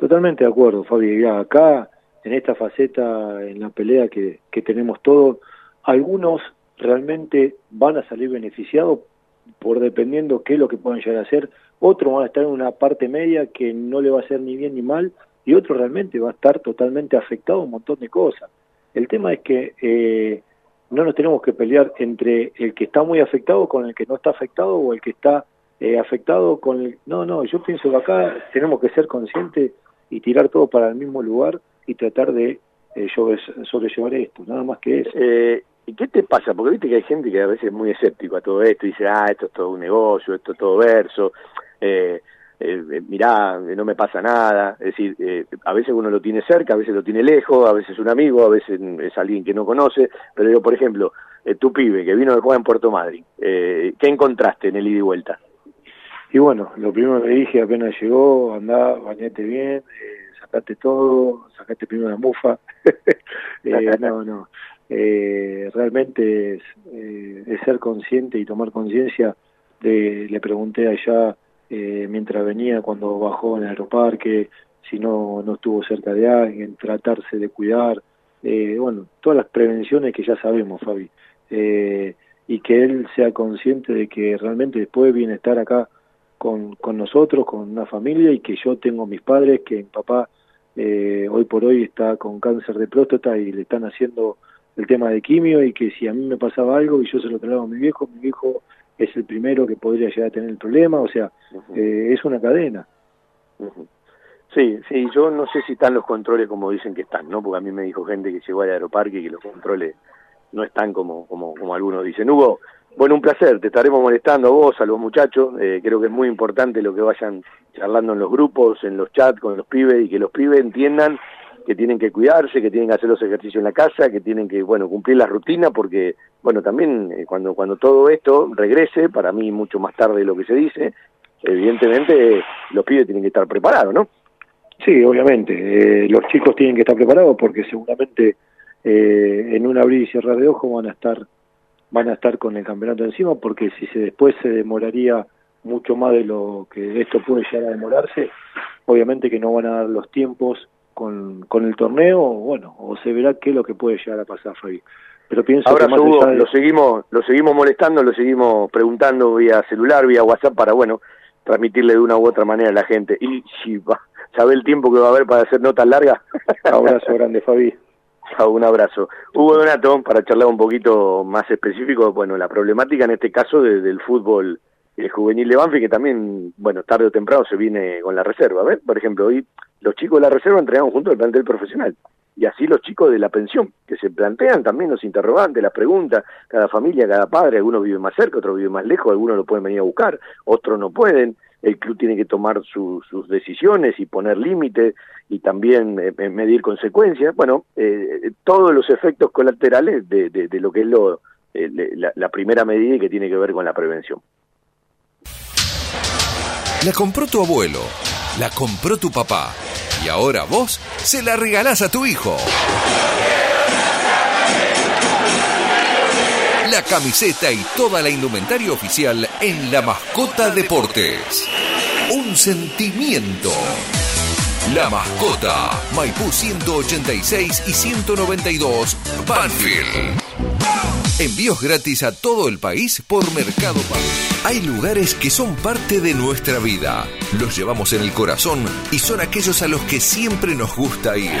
Totalmente de acuerdo, Fabi. acá, en esta faceta, en la pelea que, tenemos todos, algunos realmente van a salir beneficiados por dependiendo qué es lo que puedan llegar a hacer, otros van a estar en una parte media que no le va a hacer ni bien ni mal, y otro realmente va a estar totalmente afectado a un montón de cosas. El tema es que eh, no nos tenemos que pelear entre el que está muy afectado con el que no está afectado o el que está eh, afectado con el... No, no, yo pienso que acá tenemos que ser conscientes y tirar todo para el mismo lugar y tratar de eh, sobrellevar esto, nada más que eso. Eh, ¿Y qué te pasa? Porque viste que hay gente que a veces es muy escéptico a todo esto y dice, ah, esto es todo un negocio, esto es todo verso. Eh, eh, eh, mirá, no me pasa nada, es decir, eh, a veces uno lo tiene cerca, a veces lo tiene lejos, a veces es un amigo, a veces es alguien que no conoce, pero digo, por ejemplo, tu pibe que vino de jugar en Puerto Madryn, ¿qué encontraste en el ida y vuelta? Y bueno, lo primero que le dije apenas llegó, andá, bañate bien, sacate todo, sacate primero la mufa, no, no, realmente es, es ser consciente y tomar conciencia le pregunté allá eh, mientras venía cuando bajó en el aeroparque, si no, no estuvo cerca de alguien, tratarse de cuidar, eh, bueno, todas las prevenciones que ya sabemos, Fabi, eh, y que él sea consciente de que realmente después viene estar acá con, con nosotros, con una familia, y que yo tengo mis padres, que mi papá hoy por hoy está con cáncer de próstata y le están haciendo el tema de quimio, y que si a mí me pasaba algo y yo se lo traslado a mi viejo, mi viejo es el primero que podría llegar a tener el problema, o sea, eh, es una cadena. Sí, sí, yo no sé si están los controles como dicen que están, ¿no? Porque a mí me dijo gente que llegó al aeroparque y que los controles no están como, como, como algunos dicen. Hugo, bueno, un placer, te estaremos molestando a vos, a los muchachos, eh, creo que es muy importante lo que vayan charlando en los grupos, en los chats con los pibes y que los pibes entiendan que tienen que cuidarse, que tienen que hacer los ejercicios en la casa, que tienen que, bueno, cumplir la rutina, porque, bueno, también eh, cuando, cuando todo esto regrese, para mí mucho más tarde de lo que se dice, evidentemente los pibes tienen que estar preparados, ¿no? Sí, obviamente, eh, los chicos tienen que estar preparados porque seguramente eh, en un abrir y cerrar de ojos van a estar van a estar con el campeonato encima porque si se después se demoraría mucho más de lo que esto puede llegar a demorarse, obviamente que no van a dar los tiempos con, con el torneo, bueno, o se verá qué es lo que puede llegar a pasar, Fabi. Pero pienso Ahora, que lo seguimos, lo seguimos molestando, lo seguimos preguntando vía celular, vía WhatsApp, para, bueno, transmitirle de una u otra manera a la gente. Y si va, sabe el tiempo que va a haber para hacer notas largas. Abrazo grande, Fabi. Un abrazo. Hugo Donato, para charlar un poquito más específico, bueno, la problemática en este caso del fútbol el juvenil de Banfi, que también, bueno, tarde o temprano se viene con la reserva. ¿ves? Por ejemplo, hoy los chicos de la reserva entregaron junto al plantel profesional. Y así los chicos de la pensión, que se plantean también los interrogantes, las preguntas, cada familia, cada padre, algunos viven más cerca, otros viven más lejos, algunos lo pueden venir a buscar, otros no pueden, el club tiene que tomar sus decisiones y poner límites y también eh, medir consecuencias. Bueno, eh, todos los efectos colaterales de, de, lo que es lo, eh, la, primera medida que tiene que ver con la prevención. La compró tu abuelo, la compró tu papá y ahora vos se la regalás a tu hijo. La camiseta y toda la indumentaria oficial en La Mascota Deportes. Un sentimiento. La Mascota, Maipú 186 y 192, Banfield. Envíos gratis a todo el país por Mercado Pago. Hay lugares que son parte de nuestra vida. Los llevamos en el corazón y son aquellos a los que siempre nos gusta ir.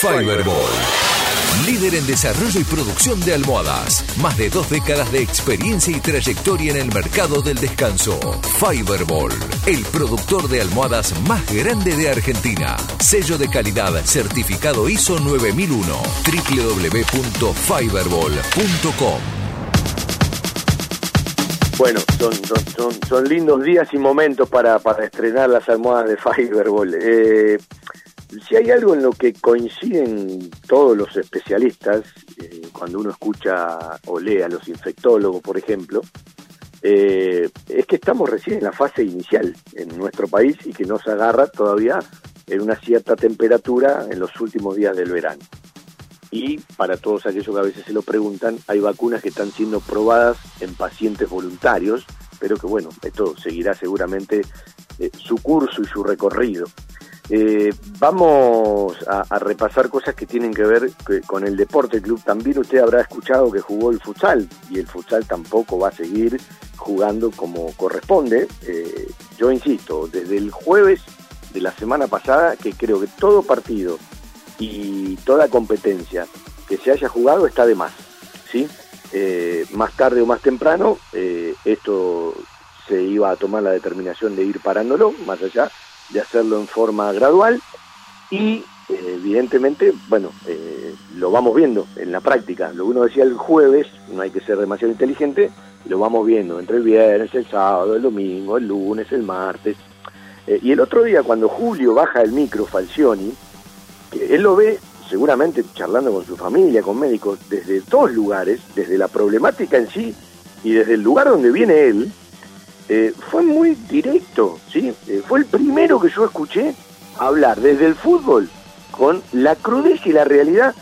Fiberball. Líder en desarrollo y producción de almohadas. Más de dos décadas de experiencia y trayectoria en el mercado del descanso. Fiberball, el productor de almohadas más grande de Argentina. Sello de calidad certificado ISO 9001. www.fiberball.com. Bueno, son, son, son, lindos días y momentos para, para estrenar las almohadas de Fiberball. Eh, si hay algo en lo que coinciden todos los especialistas, eh, cuando uno escucha o lee a los infectólogos, por ejemplo, eh, es que estamos recién en la fase inicial en nuestro país y que nos agarra todavía en una cierta temperatura en los últimos días del verano. Y para todos aquellos que a veces se lo preguntan, hay vacunas que están siendo probadas en pacientes voluntarios, pero que bueno, esto seguirá seguramente eh, su curso y su recorrido. Eh, vamos a, repasar cosas que tienen que ver con el deporte club. También usted habrá escuchado que jugó el futsal y el futsal tampoco va a seguir jugando como corresponde. Eh, yo insisto, desde el jueves de la semana pasada que creo que todo partido y toda competencia que se haya jugado está de más. ¿sí? Eh, más tarde o más temprano esto se iba a tomar la determinación de ir parándolo, más allá de hacerlo en forma gradual y eh, evidentemente, bueno, eh, lo vamos viendo en la práctica. Lo que uno decía el jueves, no hay que ser demasiado inteligente, lo vamos viendo entre el viernes, el sábado, el domingo, el lunes, el martes. Eh, y el otro día, cuando Julio baja el micro, Falcioni, que él lo ve seguramente charlando con su familia, con médicos, desde dos lugares, desde la problemática en sí y desde el lugar donde viene él, eh, fue muy directo, ¿sí? Eh, fue el primero que yo escuché hablar desde el fútbol con la crudeza y la realidad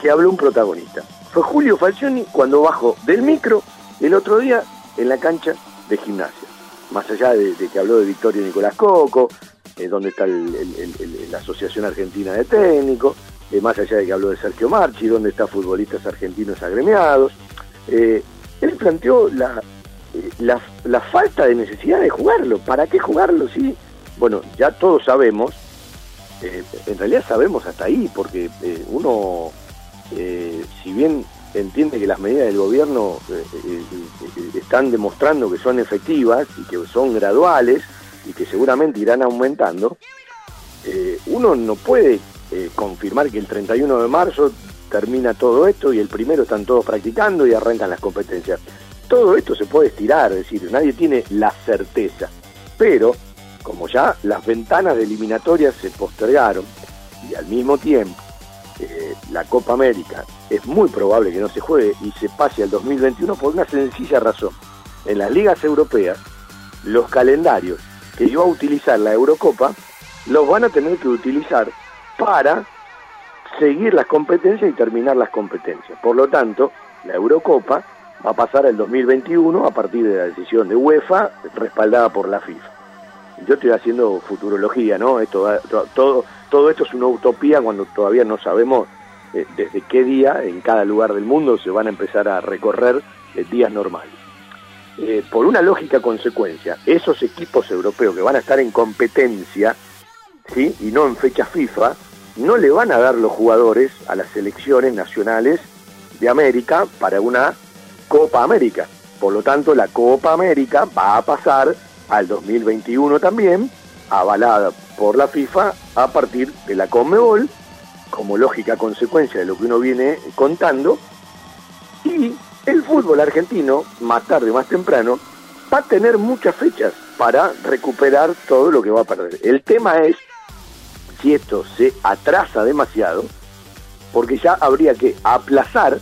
que habló un protagonista. Fue Julio Falcioni cuando bajó del micro el otro día en la cancha de gimnasia. Más allá de, que habló de Victorio Nicolás Coco, eh, donde está la Asociación Argentina de Técnicos, más allá de que habló de Sergio Marchi, donde está futbolistas argentinos agremiados. él planteó la, la, falta de necesidad de jugarlo. ¿Para qué jugarlo? Sí, bueno, ya todos sabemos, eh, en realidad sabemos hasta ahí, porque eh, uno, eh, si bien entiende que las medidas del gobierno están demostrando que son efectivas y que son graduales y que seguramente irán aumentando, uno no puede confirmar que el 31 de marzo termina todo esto y el primero están todos practicando y arrancan las competencias todo esto se puede estirar, es decir, nadie tiene la certeza. Pero, como ya las ventanas de eliminatorias se postergaron y al mismo tiempo eh, la Copa América es muy probable que no se juegue y se pase al 2021 por una sencilla razón. En las ligas europeas, los calendarios que iba a utilizar la Eurocopa los van a tener que utilizar para seguir las competencias y terminar las competencias. Por lo tanto, la Eurocopa va a pasar el 2021 a partir de la decisión de UEFA respaldada por la FIFA. Yo estoy haciendo futurología, ¿no? Esto, todo, todo esto es una utopía cuando todavía no sabemos eh, desde qué día en cada lugar del mundo se van a empezar a recorrer eh, días normales. Eh, por una lógica consecuencia, esos equipos europeos que van a estar en competencia, ¿sí? y no en fecha FIFA, no le van a dar los jugadores a las selecciones nacionales de América para una Copa América. Por lo tanto, la Copa América va a pasar al 2021 también, avalada por la FIFA a partir de la Conmebol, como lógica consecuencia de lo que uno viene contando, y el fútbol argentino, más tarde, más temprano, va a tener muchas fechas para recuperar todo lo que va a perder. El tema es si esto se atrasa demasiado, porque ya habría que aplazar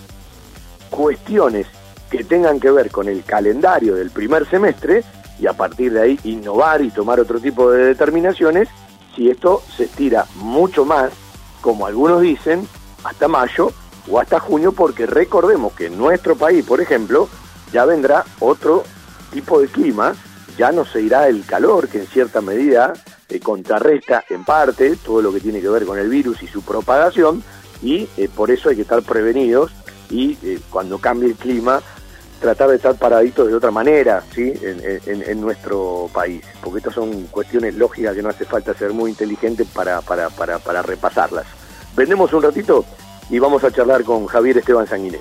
cuestiones que tengan que ver con el calendario del primer semestre y a partir de ahí innovar y tomar otro tipo de determinaciones si esto se estira mucho más, como algunos dicen, hasta mayo o hasta junio, porque recordemos que en nuestro país, por ejemplo, ya vendrá otro tipo de clima, ya no se irá el calor que en cierta medida eh, contrarresta en parte todo lo que tiene que ver con el virus y su propagación, y eh, por eso hay que estar prevenidos y eh, cuando cambie el clima tratar de estar paraditos de otra manera ¿sí? En, nuestro país, porque estas son cuestiones lógicas que no hace falta ser muy inteligente para, para, para, para repasarlas. Vendemos un ratito y vamos a charlar con Javier Esteban Sanguinet.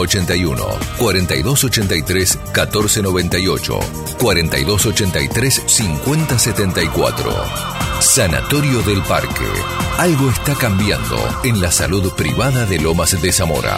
4283-5181, 4283-1498, 4283-5074. Sanatorio del Parque. Algo está cambiando en la salud privada de Lomas de Zamora.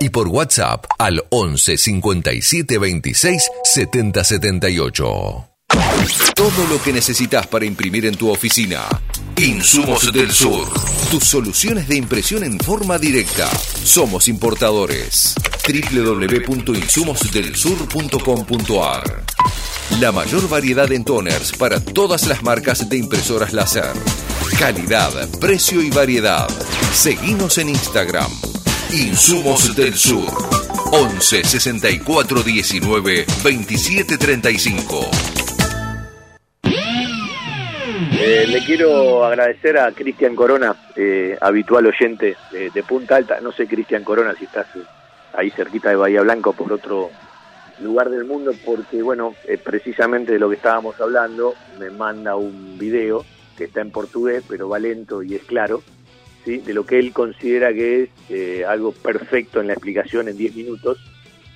y por WhatsApp al 11 57 26 70 78. Todo lo que necesitas para imprimir en tu oficina. Insumos del Sur. Tus soluciones de impresión en forma directa. Somos importadores. www.insumosdelsur.com.ar La mayor variedad en toners para todas las marcas de impresoras láser. Calidad, precio y variedad. Seguimos en Instagram Insumos del Sur. 11 64 19 27 35. le quiero agradecer a Cristian Corona, eh, habitual oyente de, Punta Alta. No sé, Cristian Corona, si estás eh, ahí cerquita de Bahía Blanca o por otro lugar del mundo, porque, bueno, eh, precisamente de lo que estábamos hablando, me manda un video que está en portugués, pero va lento y es claro, de lo que él considera que es eh, algo perfecto en la explicación en 10 minutos,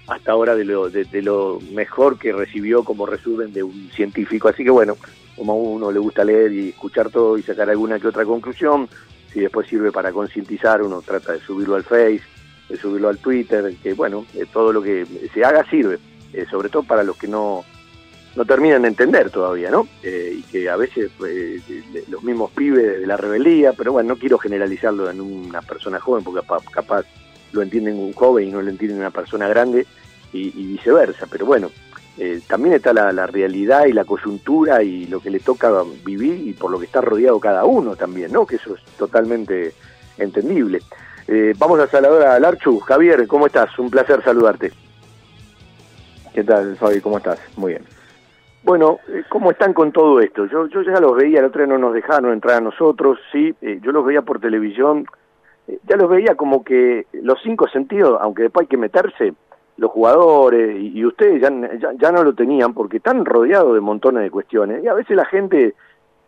hasta ahora de lo, de, lo mejor que recibió como resumen de un científico. Así que bueno, como a uno le gusta leer y escuchar todo y sacar alguna que otra conclusión, si después sirve para concientizar, uno trata de subirlo al Face, de subirlo al Twitter, que bueno, eh, todo lo que se haga sirve, eh, sobre todo para los que no no terminan de entender todavía, ¿no? Eh, y que a veces pues, los mismos pibes de la rebeldía, pero bueno, no quiero generalizarlo en una persona joven, porque capaz, lo entienden un joven y no lo entienden una persona grande y, viceversa, pero bueno, eh, también está la, realidad y la coyuntura y lo que le toca vivir y por lo que está rodeado cada uno también, ¿no? Que eso es totalmente entendible. Eh, vamos a saludar a Larchu. Javier, ¿cómo estás? Un placer saludarte. ¿Qué tal, Fabi? ¿Cómo estás? Muy bien. Bueno, eh, ¿cómo están con todo esto? Yo, yo ya los veía, el otro día no nos dejaron entrar a nosotros, sí, eh, yo los veía por televisión, eh, ya los veía como que los cinco sentidos, aunque después hay que meterse, los jugadores y, ustedes ya, no lo tenían porque están rodeados de montones de cuestiones y a veces la gente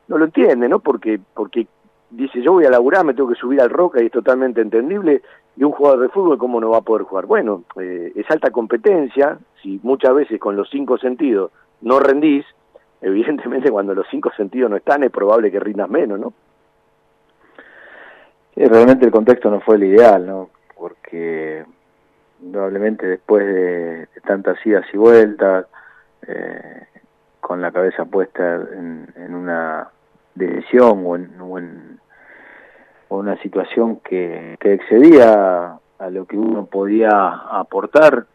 no lo entiende, ¿no? Porque, porque dice, yo voy a laburar, me tengo que subir al roca y es totalmente entendible, y un jugador de fútbol, ¿cómo no va a poder jugar? Bueno, es alta competencia, si muchas veces con los cinco sentidos no rendís, evidentemente cuando los cinco sentidos no están es probable que rindas menos, ¿no? Sí, realmente el contexto no fue el ideal, ¿no? Porque probablemente después de, tantas idas y vueltas, eh, con la cabeza puesta en, una decisión o en, una situación que, que excedía a lo que uno podía aportar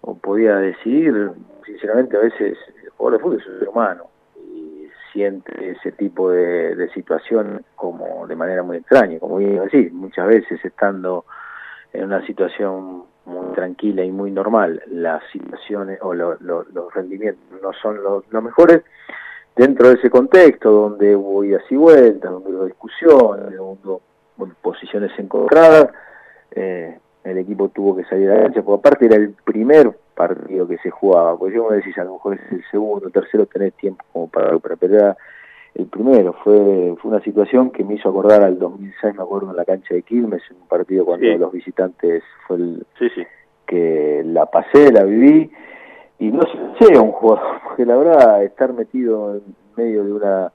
o podía decidir, sinceramente a veces jugador de fútbol es un ser humano y siente ese tipo de, situación como de manera muy extraña, como bien decir, muchas veces estando en una situación muy tranquila y muy normal, las situaciones o los rendimientos no son los, mejores, dentro de ese contexto donde hubo idas y vueltas, donde hubo discusiones, donde hubo posiciones encontradas, eh, el equipo tuvo que salir a la cancha, porque aparte era el primer partido que se jugaba, porque yo me decís, a lo mejor es el segundo, tercero, tenés tiempo como para, para pelear el primero, fue, fue una situación que me hizo acordar al 2006, me acuerdo, en la cancha de Quilmes, en un partido cuando los visitantes fue el sí, sí. que la pasé, la viví, y no sé, un jugador, porque la verdad, estar metido en medio de una,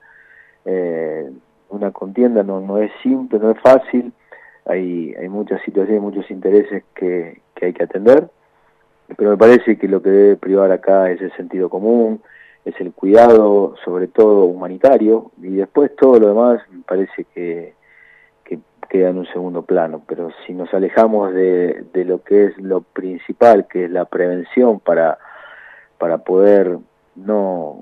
eh, una contienda no, no es simple, no es fácil, hay, hay muchas situaciones, muchos intereses que, que hay que atender, pero me parece que lo que debe privar acá es el sentido común, es el cuidado, sobre todo humanitario, y después todo lo demás me parece que, que, queda en un segundo plano, pero si nos alejamos de, de lo que es lo principal, que es la prevención para, para poder no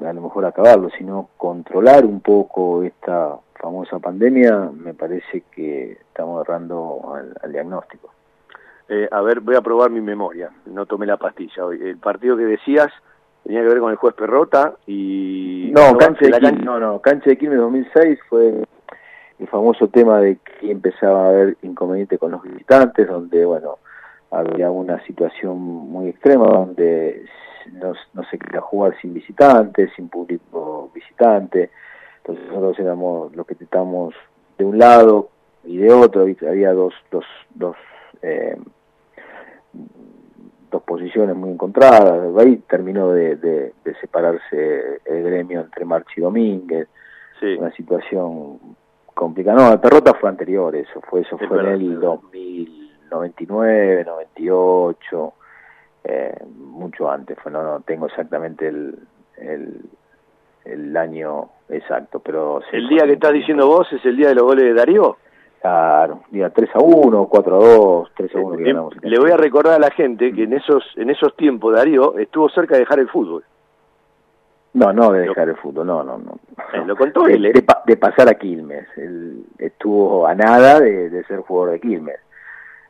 a lo mejor acabarlo, sino controlar un poco esta famosa pandemia, me parece que estamos errando al, diagnóstico. Eh, a ver, voy a probar mi memoria, no tomé la pastilla hoy. El partido que decías tenía que ver con el juez Perrota y... No, cancha de, Quilmes, no, no, cancha de Quilmes 2006 fue el famoso tema de que empezaba a haber inconveniente con los visitantes, donde, bueno, había una situación muy extrema, donde no, no se quería jugar sin visitantes, sin público visitante, entonces nosotros éramos los que estamos de un lado y de otro, había dos, dos, dos, eh, dos posiciones muy encontradas, ahí terminó de, de, separarse el gremio entre Marchi y Domínguez, una situación complicada, no, la derrota fue anterior, eso fue, eso fue en el 2099, 98, eh, mucho antes, fue, no, no tengo exactamente el, el, el año exacto, pero... ¿El día que estás diciendo vos es el día de los goles de Darío? Claro, día 3 a 1, 4 a 2, 3 a 1 que le, ganamos. Le voy a recordar a la gente que en esos en esos tiempos Darío estuvo cerca de dejar el fútbol. No, no de dejar el fútbol, no, no, no. Eh, lo contó de, él. ¿eh? De, pasar a Quilmes. Él estuvo a nada de, de ser jugador de Quilmes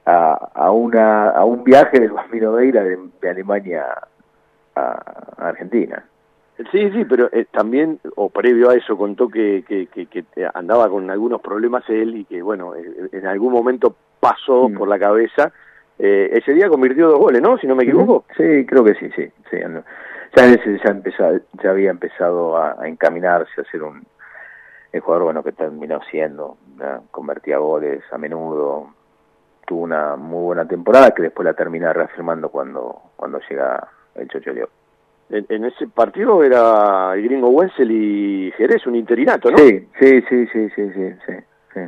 a, a, una, a un viaje del Bambino Veira de, Alemania a, Argentina. Sí, sí, pero eh, también, o previo a eso, contó que, que, que, andaba con algunos problemas él y que, bueno, eh, en algún momento pasó mm. por la cabeza. Eh, ese día convirtió dos goles, ¿no? Si no me equivoco. Sí, creo que sí, sí. sí ya, ya, empezó, ya había empezado a, encaminarse a ser un el jugador bueno que terminó siendo, convertía goles a menudo, tuvo una muy buena temporada que después la termina reafirmando cuando, cuando llega el Chocho León. En, ese partido era el gringo Wenzel y Jerez, un interinato, ¿no? Sí, sí, sí, sí, sí, sí. sí,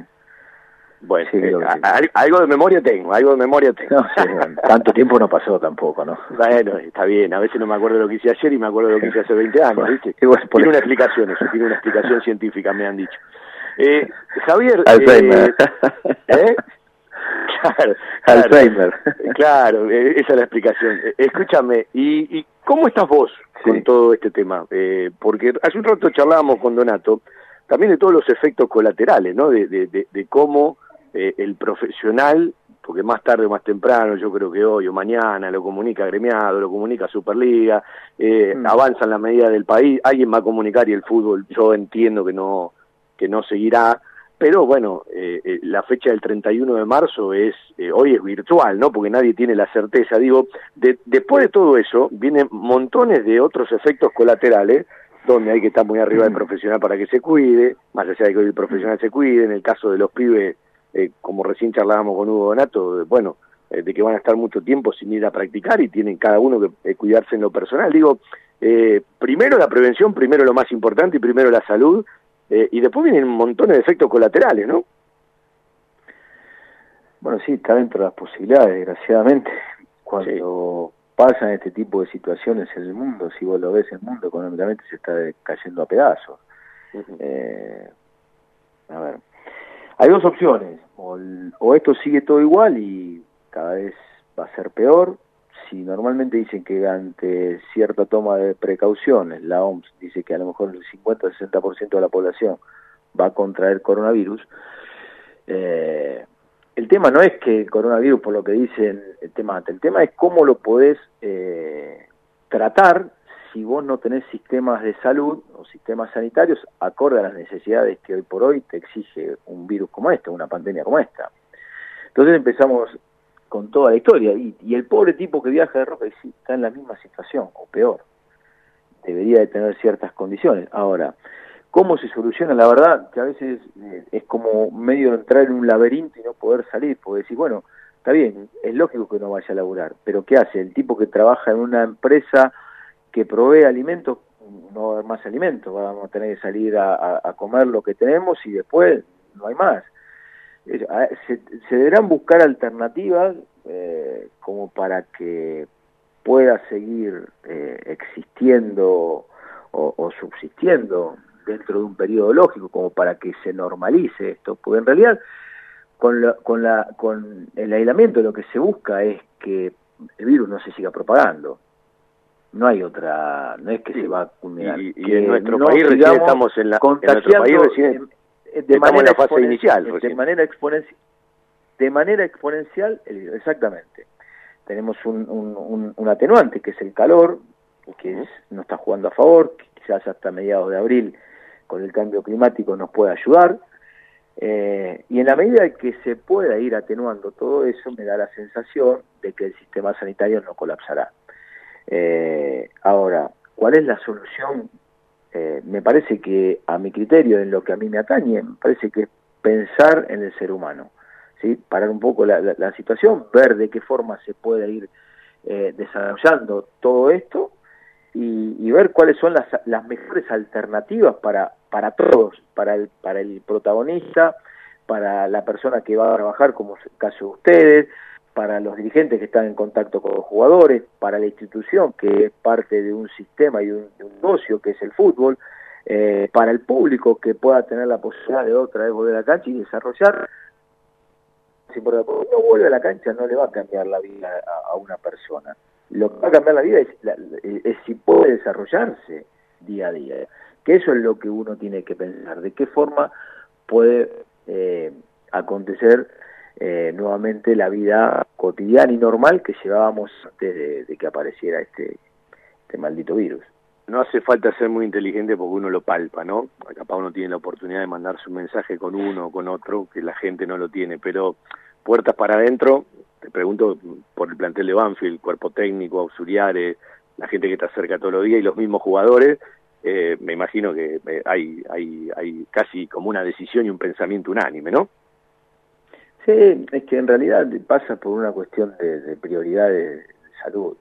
Bueno, eh, algo de memoria tengo, algo de memoria tengo. tanto tiempo no pasó tampoco, ¿no? Bueno, está bien, a veces no me acuerdo de lo que hice ayer y me acuerdo de lo que hice hace 20 años, ¿viste? tiene una explicación eso, tiene una explicación científica, me han dicho. Eh, Javier... Alzheimer. Eh, Claro, Alzheimer. Claro, e, esa es la explicación. E, escúchame, ¿y, y cómo estás vos con todo este tema? Eh, porque hace un rato charlábamos con Donato también de todos los efectos colaterales, ¿no? De, de, de, cómo eh, el profesional, porque más tarde o más temprano, yo creo que hoy o mañana, lo comunica gremiado, lo comunica Superliga, eh, mm. avanza en la medida del país, alguien va a comunicar y el fútbol yo entiendo que no, que no seguirá, pero bueno, eh, eh, la fecha del 31 de marzo es eh, hoy es virtual, ¿no? Porque nadie tiene la certeza. Digo, después de todo eso, vienen montones de otros efectos colaterales donde hay que estar muy arriba del profesional para que se cuide, más allá de que hoy el profesional se cuide, en el caso de los pibes, como recién charlábamos con Hugo Donato, bueno, de que van a estar mucho tiempo sin ir a practicar y tienen cada uno que cuidarse en lo personal. Digo, primero la prevención, primero lo más importante y primero la salud, eh, y después vienen un montón de efectos colaterales, ¿no? Bueno, sí, está dentro de las posibilidades, desgraciadamente. Cuando pasan este tipo de situaciones en el mundo, si vos lo ves, el mundo económicamente se está cayendo a pedazos. eh, a ver, hay dos opciones. O, o esto sigue todo igual y cada vez va a ser peor, si normalmente dicen que ante cierta toma de precauciones, la OMS dice que a lo mejor el 50 o 60% de la población va a contraer coronavirus, eh, el tema no es que el coronavirus, por lo que dicen, el tema el tema es cómo lo podés eh, tratar si vos no tenés sistemas de salud o sistemas sanitarios acorde a las necesidades que hoy por hoy te exige un virus como este, una pandemia como esta. Entonces empezamos con toda la historia. Y, el pobre tipo que viaja de ropa está en la misma situación, o peor. Debería de tener ciertas condiciones. Ahora, ¿cómo se soluciona? La verdad que a veces eh, es como medio de entrar en un laberinto y no poder salir, porque decir, bueno, está bien, es lógico que no vaya a laburar, pero ¿qué hace? El tipo que trabaja en una empresa que provee alimentos, no va a haber más alimentos, vamos a tener que salir a comer lo que tenemos y después no hay más se, deberán buscar alternativas eh, como para que pueda seguir eh, existiendo o, subsistiendo dentro de un periodo lógico, como para que se normalice esto, porque en realidad con, la, con, la, con el aislamiento lo que se busca es que el virus no se siga propagando. No hay otra, no es que se va a culminar. Y, en nuestro país recién estamos en la, en nuestro país recién de manera en la fase inicial. De manera exponencial. De manera exponencial, exactamente. Tenemos un, un, un, atenuante que es el calor, que no está jugando a favor, que quizás hasta mediados de abril con el cambio climático nos puede ayudar. Eh, y en la medida que se pueda ir atenuando todo eso, me da la sensación de que el sistema sanitario no colapsará. Eh, ahora, ¿cuál es la solución? Eh, me parece que, a mi criterio, en lo que a mí me atañe, me parece que es pensar en el ser humano, ¿sí? parar un poco la, la, situación, ver de qué forma se puede ir desarrollando todo esto y, y, ver cuáles son las, las mejores alternativas para, para todos, para el, para el protagonista, para la persona que va a trabajar, como es el caso de ustedes, para los dirigentes que están en contacto con los jugadores, para la institución que es parte de un sistema y un, de un negocio que es el fútbol, eh, para el público que pueda tener la posibilidad de otra vez volver a la cancha y desarrollar. Si por no vuelve a la cancha no le va a cambiar la vida a, una persona. Lo que va a cambiar la vida es, es si puede desarrollarse día a día que eso es lo que uno tiene que pensar, de qué forma puede eh, acontecer eh, nuevamente la vida cotidiana y normal que llevábamos antes de, que apareciera este, este maldito virus. No hace falta ser muy inteligente porque uno lo palpa, ¿no? Capaz uno tiene la oportunidad de mandar su mensaje con uno o con otro, que la gente no lo tiene, pero puertas para adentro, te pregunto por el plantel de Banfield, cuerpo técnico, auxiliares, la gente que está cerca todos los días y los mismos jugadores, eh, me imagino que eh, hay, hay, hay casi como una decisión y un pensamiento unánime, ¿no? Sí, es que en realidad pasa por una cuestión de, prioridades de salud.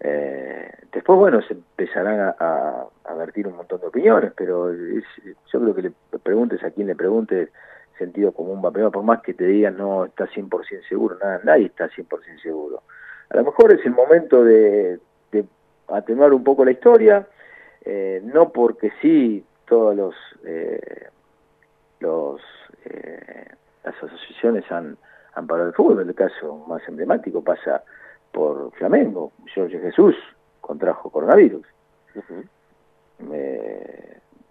Eh, después, bueno, se empezarán a, a, vertir un montón de opiniones, pero yo creo que le preguntes a quien le pregunte, sentido común va primero, por más que te digan no está 100% seguro, nada, nadie está 100% seguro. A lo mejor es el momento de, atenuar un poco la historia, eh, no porque sí todos los eh, los eh, las asociaciones han, han parado el fútbol, el caso más emblemático pasa por Flamengo, Jorge Jesús contrajo coronavirus.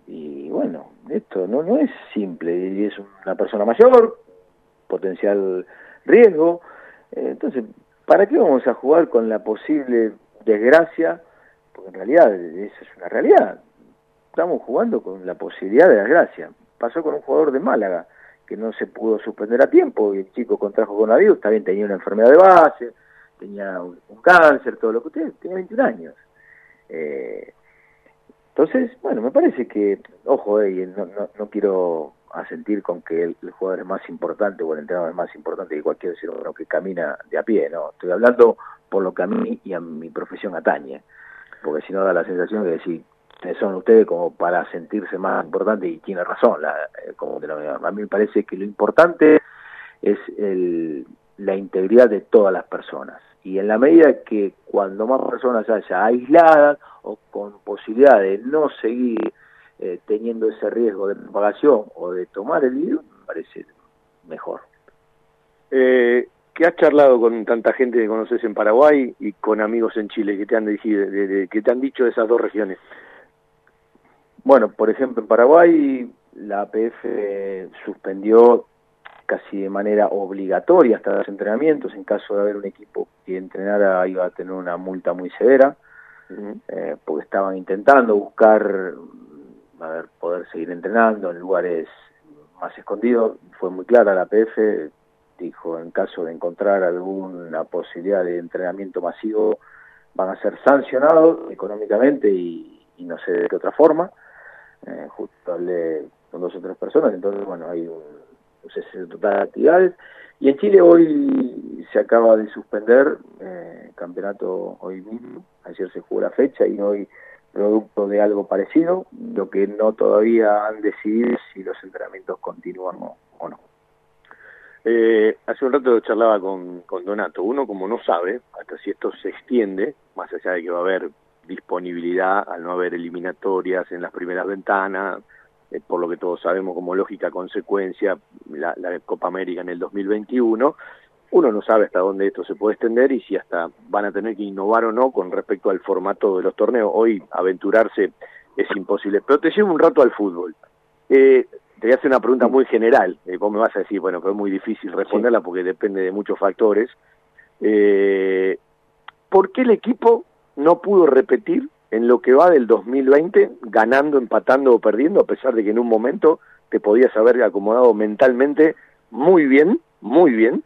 y bueno, esto no, no es simple, y es una persona mayor, potencial riesgo, entonces, ¿para qué vamos a jugar con la posible desgracia porque en realidad eso es una realidad. Estamos jugando con la posibilidad de desgracia. Pasó con un jugador de Málaga que no se pudo suspender a tiempo y el chico contrajo coronavirus, también tenía una enfermedad de base, tenía un, cáncer, todo lo que usted, tenía 21 años. Eh, entonces, bueno, me parece que, ojo, eh, no, no, no quiero asentir con que el, jugador es más importante o el entrenador es más importante que cualquier ser humano que camina de a pie, ¿no? Estoy hablando por lo que a mí y a mi profesión atañe porque si no da la sensación de decir, son ustedes como para sentirse más importante y tiene razón, la, eh, como A mí me parece que lo importante es el, la integridad de todas las personas. Y en la medida que cuando más personas haya aisladas o con posibilidad de no seguir eh, teniendo ese riesgo de propagación o de tomar el virus, me parece mejor. Eh, ¿Qué has charlado con tanta gente que conoces en Paraguay y con amigos en Chile que te han, decidido, de, que te han dicho de esas dos regiones? Bueno, por ejemplo, en Paraguay la APF suspendió casi de manera obligatoria hasta los entrenamientos. En caso de haber un equipo que entrenara iba a tener una multa muy severa, eh, porque estaban intentando buscar a ver, poder seguir entrenando en lugares más escondidos. Fue muy clara la APF, dijo, en caso de encontrar alguna posibilidad de entrenamiento masivo, van a ser sancionados económicamente y, no sé de qué otra forma. Eh, justo hablé con dos o tres personas, entonces, bueno, hay un, cese total de. Y en Chile hoy se acaba de suspender eh, campeonato hoy mismo, ayer se jugó la fecha y hoy producto de algo parecido, lo que no todavía han decidido si los entrenamientos continúan o no. Eh, hace un rato charlaba con, con Donato, uno como no sabe, hasta si esto se extiende, más allá de que va a haber disponibilidad al no haber eliminatorias en las primeras ventanas, eh, por lo que todos sabemos como lógica consecuencia, la, la Copa América en el 2021, uno no sabe hasta dónde esto se puede extender y si hasta van a tener que innovar o no con respecto al formato de los torneos. Hoy aventurarse es imposible. Pero te llevo un rato al fútbol. Eh, te voy a hacer una pregunta muy general. Eh, vos me vas a decir, bueno, pero es muy difícil responderla porque depende de muchos factores. Eh, ¿Por qué el equipo no pudo repetir en lo que va del 2020, ganando, empatando o perdiendo, a pesar de que en un momento te podías haber acomodado mentalmente muy bien, muy bien?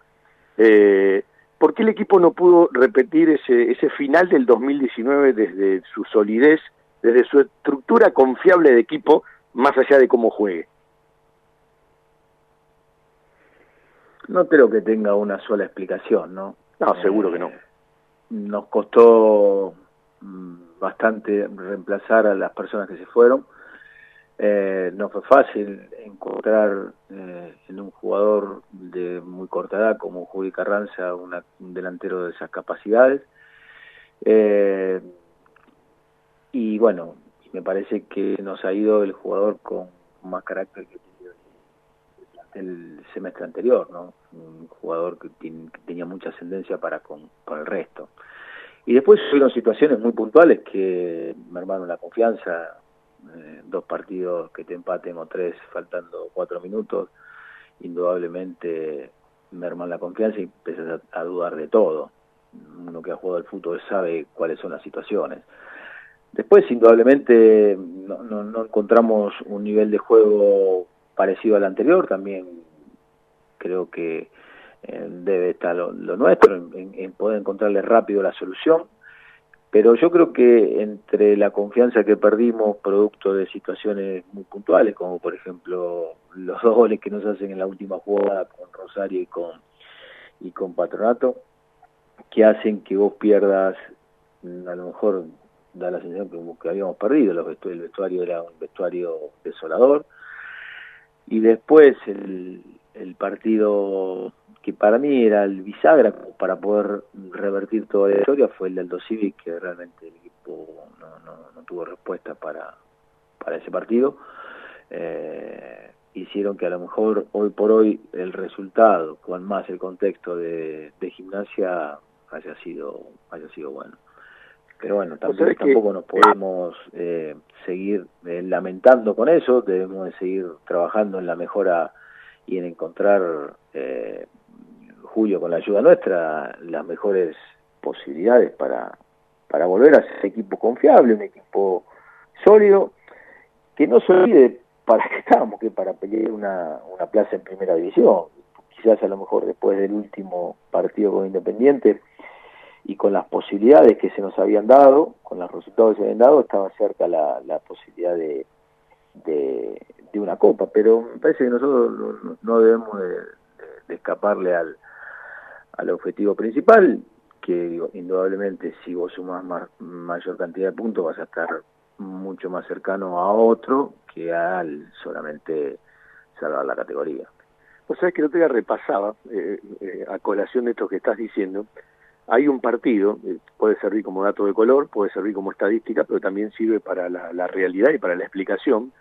Eh, ¿Por qué el equipo no pudo repetir ese, ese final del 2019 desde su solidez, desde su estructura confiable de equipo, más allá de cómo juegue? No creo que tenga una sola explicación, ¿no? No, seguro que no. Nos costó mm, bastante reemplazar a las personas que se fueron. Eh, no fue fácil encontrar eh, en un jugador de muy corta edad como Judy Carranza un delantero de esas capacidades. Eh, y bueno, me parece que nos ha ido el jugador con más carácter que el semestre anterior, ¿no? Un jugador que, tenía mucha ascendencia para con, el resto. Y después fueron situaciones muy puntuales que me hermaron la confianza, eh, dos partidos que te empaten o tres faltando cuatro minutos, indudablemente me herman la confianza y empiezas a, dudar de todo. Uno que ha jugado al fútbol sabe cuáles son las situaciones. Después, indudablemente, no, no encontramos un nivel de juego parecido al anterior, también creo que eh, debe estar lo, nuestro, en, poder encontrarle rápido la solución, pero yo creo que entre la confianza que perdimos producto de situaciones muy puntuales, como por ejemplo los dos goles que nos hacen en la última jugada con Rosario y con, y con Patronato, que hacen que vos pierdas, a lo mejor da la sensación que, que habíamos perdido, el vestuario era un vestuario desolador, y después el, el partido que para mí era el bisagra para poder revertir toda la historia fue el del Aldo Civic, que realmente el equipo no, no, no tuvo respuesta para, para ese partido. Eh, hicieron que a lo mejor hoy por hoy el resultado, con más el contexto de, de gimnasia, haya sido, haya sido bueno. Pero bueno, tampoco, tampoco nos podemos eh, seguir eh, lamentando con eso, debemos de seguir trabajando en la mejora y en encontrar, eh, Julio, con la ayuda nuestra, las mejores posibilidades para, para volver a ser equipo confiable, un equipo sólido, que no se olvide para qué estamos, que para pelear una, una plaza en primera división. Quizás a lo mejor después del último partido con Independiente, y con las posibilidades que se nos habían dado, con los resultados que se habían dado, estaba cerca la, la posibilidad de, de, una copa, pero me parece que nosotros no, debemos de, escaparle al, al objetivo principal, que indudablemente si vos sumás mayor cantidad de puntos vas a estar mucho más cercano a otro que al solamente salvar la categoría. O sea, que no te repasaba, eh, eh, a colación de esto que estás diciendo, hay un partido, eh, puede servir como dato de color, puede servir como estadística, pero también sirve para la, realidad y para la explicación,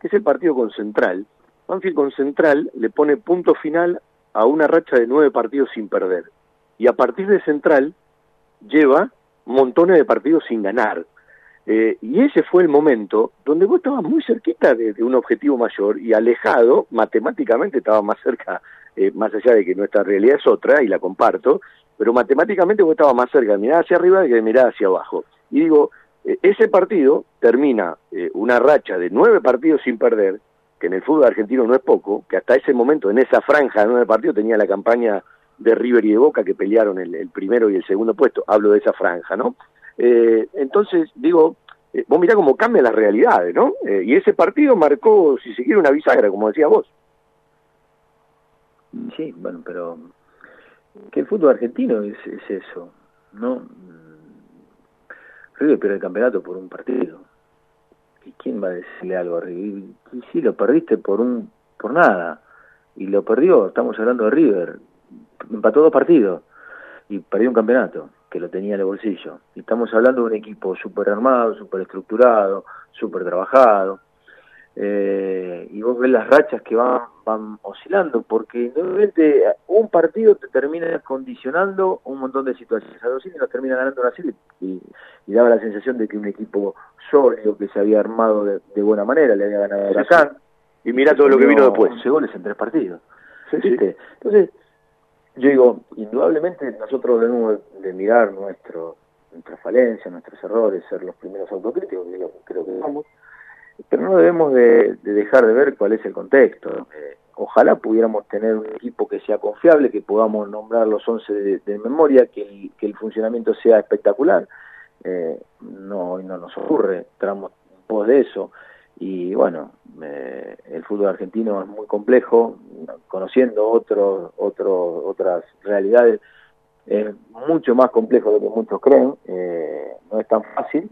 que es el partido con Central. Banfield con Central le pone punto final a una racha de nueve partidos sin perder. Y a partir de Central lleva montones de partidos sin ganar. Eh, y ese fue el momento donde vos estabas muy cerquita de, un objetivo mayor y alejado, matemáticamente estaba más cerca, eh, más allá de que nuestra realidad es otra y la comparto, pero matemáticamente vos estabas más cerca de mirar hacia arriba que de mirar hacia abajo. Y digo, eh, ese partido termina eh, una racha de nueve partidos sin perder, que en el fútbol argentino no es poco, que hasta ese momento, en esa franja de nueve partidos, tenía la campaña de River y de Boca que pelearon el, primero y el segundo puesto, hablo de esa franja, ¿no? Eh, entonces, digo, vos mirá cómo cambian las realidades, ¿no? y ese partido marcó, si se quiere, una bisagra, como decías vos. Sí, bueno, pero que el fútbol argentino es, eso, ¿no? River pierde el campeonato por un partido. ¿Y quién va a decirle algo a River? Y sí, lo perdiste por un por nada. Y lo perdió, estamos hablando de River. Empató dos partidos y perdió un campeonato que lo tenía en el bolsillo. Y estamos hablando de un equipo súper armado, súper estructurado, súper trabajado. Eh, y vos ves las rachas que van, van oscilando, porque normalmente un partido te termina condicionando un montón de situaciones. A los nos termina ganando una serie y, daba la sensación de que un equipo sólido que se había armado de, buena manera le había ganado a acá. Y mira todo lo que vino después. 11 goles en tres partidos. Entonces, yo digo, indudablemente nosotros debemos de mirar nuestro, nuestras falencias, nuestros errores, ser los primeros autocríticos, que creo que somos, pero no debemos de, dejar de ver cuál es el contexto. Eh, ojalá pudiéramos tener un equipo que sea confiable, que podamos nombrar los 11 de, memoria, que el, funcionamiento sea espectacular. Eh, no, no nos ocurre, tramos pos de eso. Y bueno, eh, el fútbol argentino es muy complejo, conociendo otros, otros, otras realidades, es mucho más complejo de lo que muchos creen, no es tan fácil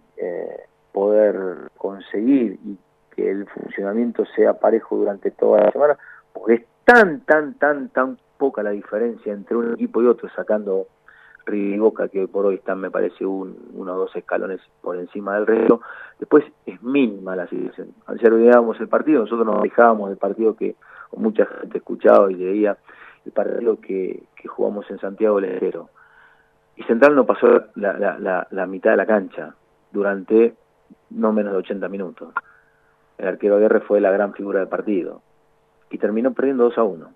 poder conseguir y que el funcionamiento sea parejo durante toda la semana, porque es tan, tan, tan, tan poca la diferencia entre un equipo y otro, sacando River que por hoy están, me parece, un, uno o dos escalones por encima del resto. Después es mínima la situación. Ayer veíamos el partido, nosotros nos dejábamos del partido que mucha gente escuchaba y leía, el partido que, jugamos en Santiago del Estero. Y Central no pasó la, la, la mitad de la cancha durante no menos de 80 minutos. El arquero Guerre fue la gran figura del partido y terminó perdiendo 2 a 1.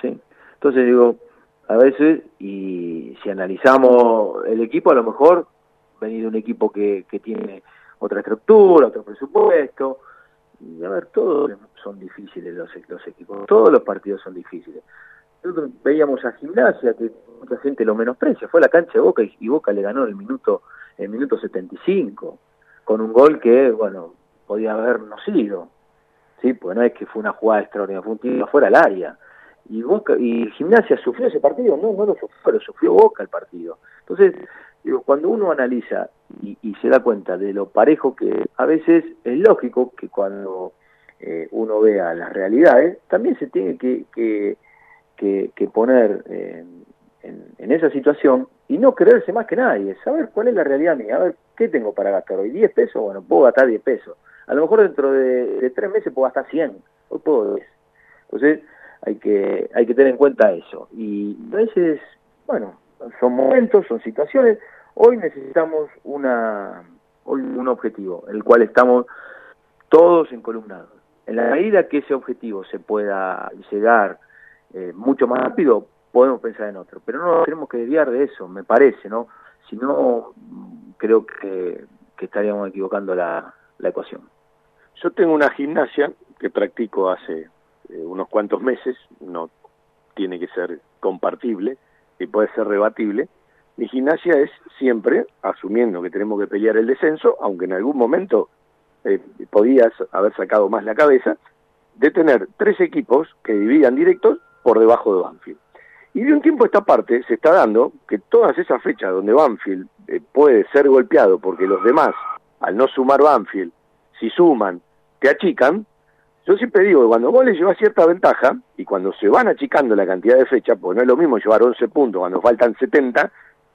¿sí? Entonces digo, a veces, y si analizamos el equipo, a lo mejor venido un equipo que, que tiene otra estructura, otro presupuesto, y a ver, todos son difíciles los, los equipos, todos los partidos son difíciles. Nosotros veíamos a Gimnasia, que mucha gente lo menosprecia, fue a la cancha de Boca y, y Boca le ganó el minuto, el minuto 75 con un gol que, bueno, podía habernos ido, ¿sí? Porque no es que fue una jugada extraordinaria, fue un tiro fuera al área. Y Boca, y Gimnasia sufrió ese partido, no, no lo sufrió, lo sufrió Boca el partido. Entonces, digo, cuando uno analiza y, se da cuenta de lo parejo que a veces es lógico que cuando eh, uno vea las realidades, también se tiene que, que, que, poner en, en, esa situación y no creerse más que nadie, saber cuál es la realidad mía, a ver ¿qué tengo para gastar hoy? ¿10 pesos? Bueno, puedo gastar 10 pesos. A lo mejor dentro de, de 3 meses puedo gastar 100, hoy puedo 10. Entonces hay que, hay que tener en cuenta eso. Y a veces, bueno, son momentos, son situaciones. Hoy necesitamos una, un objetivo, en el cual estamos todos encolumnados. En la medida que ese objetivo se pueda llegar eh, mucho más rápido, podemos pensar en otro. Pero no tenemos que desviar de eso, me parece, ¿no? Si no, creo que, estaríamos equivocando la, ecuación. Yo tengo una gimnasia que practico hace eh, unos cuantos meses, no tiene que ser compartible y puede ser rebatible. Mi gimnasia es siempre, asumiendo que tenemos que pelear el descenso, aunque en algún momento eh, podías haber sacado más la cabeza, de tener tres equipos que dividan directos por debajo de Banfield. Y de un tiempo a esta parte se está dando que todas esas fechas donde Banfield eh, puede ser golpeado porque los demás, al no sumar Banfield, si suman, te achican, yo siempre digo que cuando vos le llevas cierta ventaja y cuando se van achicando la cantidad de fechas, porque no es lo mismo llevar 11 puntos cuando faltan 70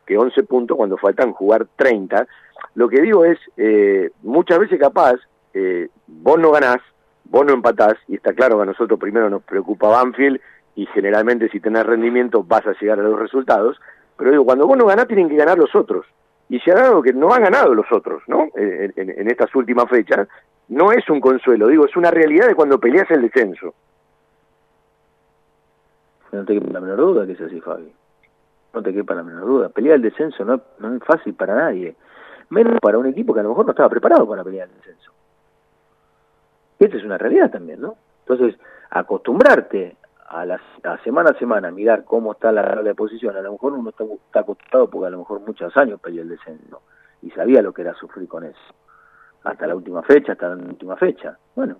que 11 puntos cuando faltan jugar 30, lo que digo es, eh, muchas veces capaz, eh, vos no ganás, vos no empatás, y está claro que a nosotros primero nos preocupa Banfield y generalmente si tenés rendimiento vas a llegar a los resultados, pero digo, cuando vos no ganás tienen que ganar los otros. Y se ha dado que no han ganado los otros, ¿no? En, en, estas últimas fechas, no es un consuelo, digo, es una realidad de cuando peleas el descenso. No te quepa la menor duda que es así, Fabi. No te quepa la menor duda. Pelear el descenso no, no es fácil para nadie. Menos para un equipo que a lo mejor no estaba preparado para pelear el descenso. Esta es una realidad también, ¿no? Entonces, acostumbrarte a, la, semana a semana mirar cómo está la tabla de posición, a lo mejor uno está, acostumbrado porque a lo mejor muchos años peleó el descenso y sabía lo que era sufrir con eso. Hasta la última fecha, hasta la última fecha. Bueno,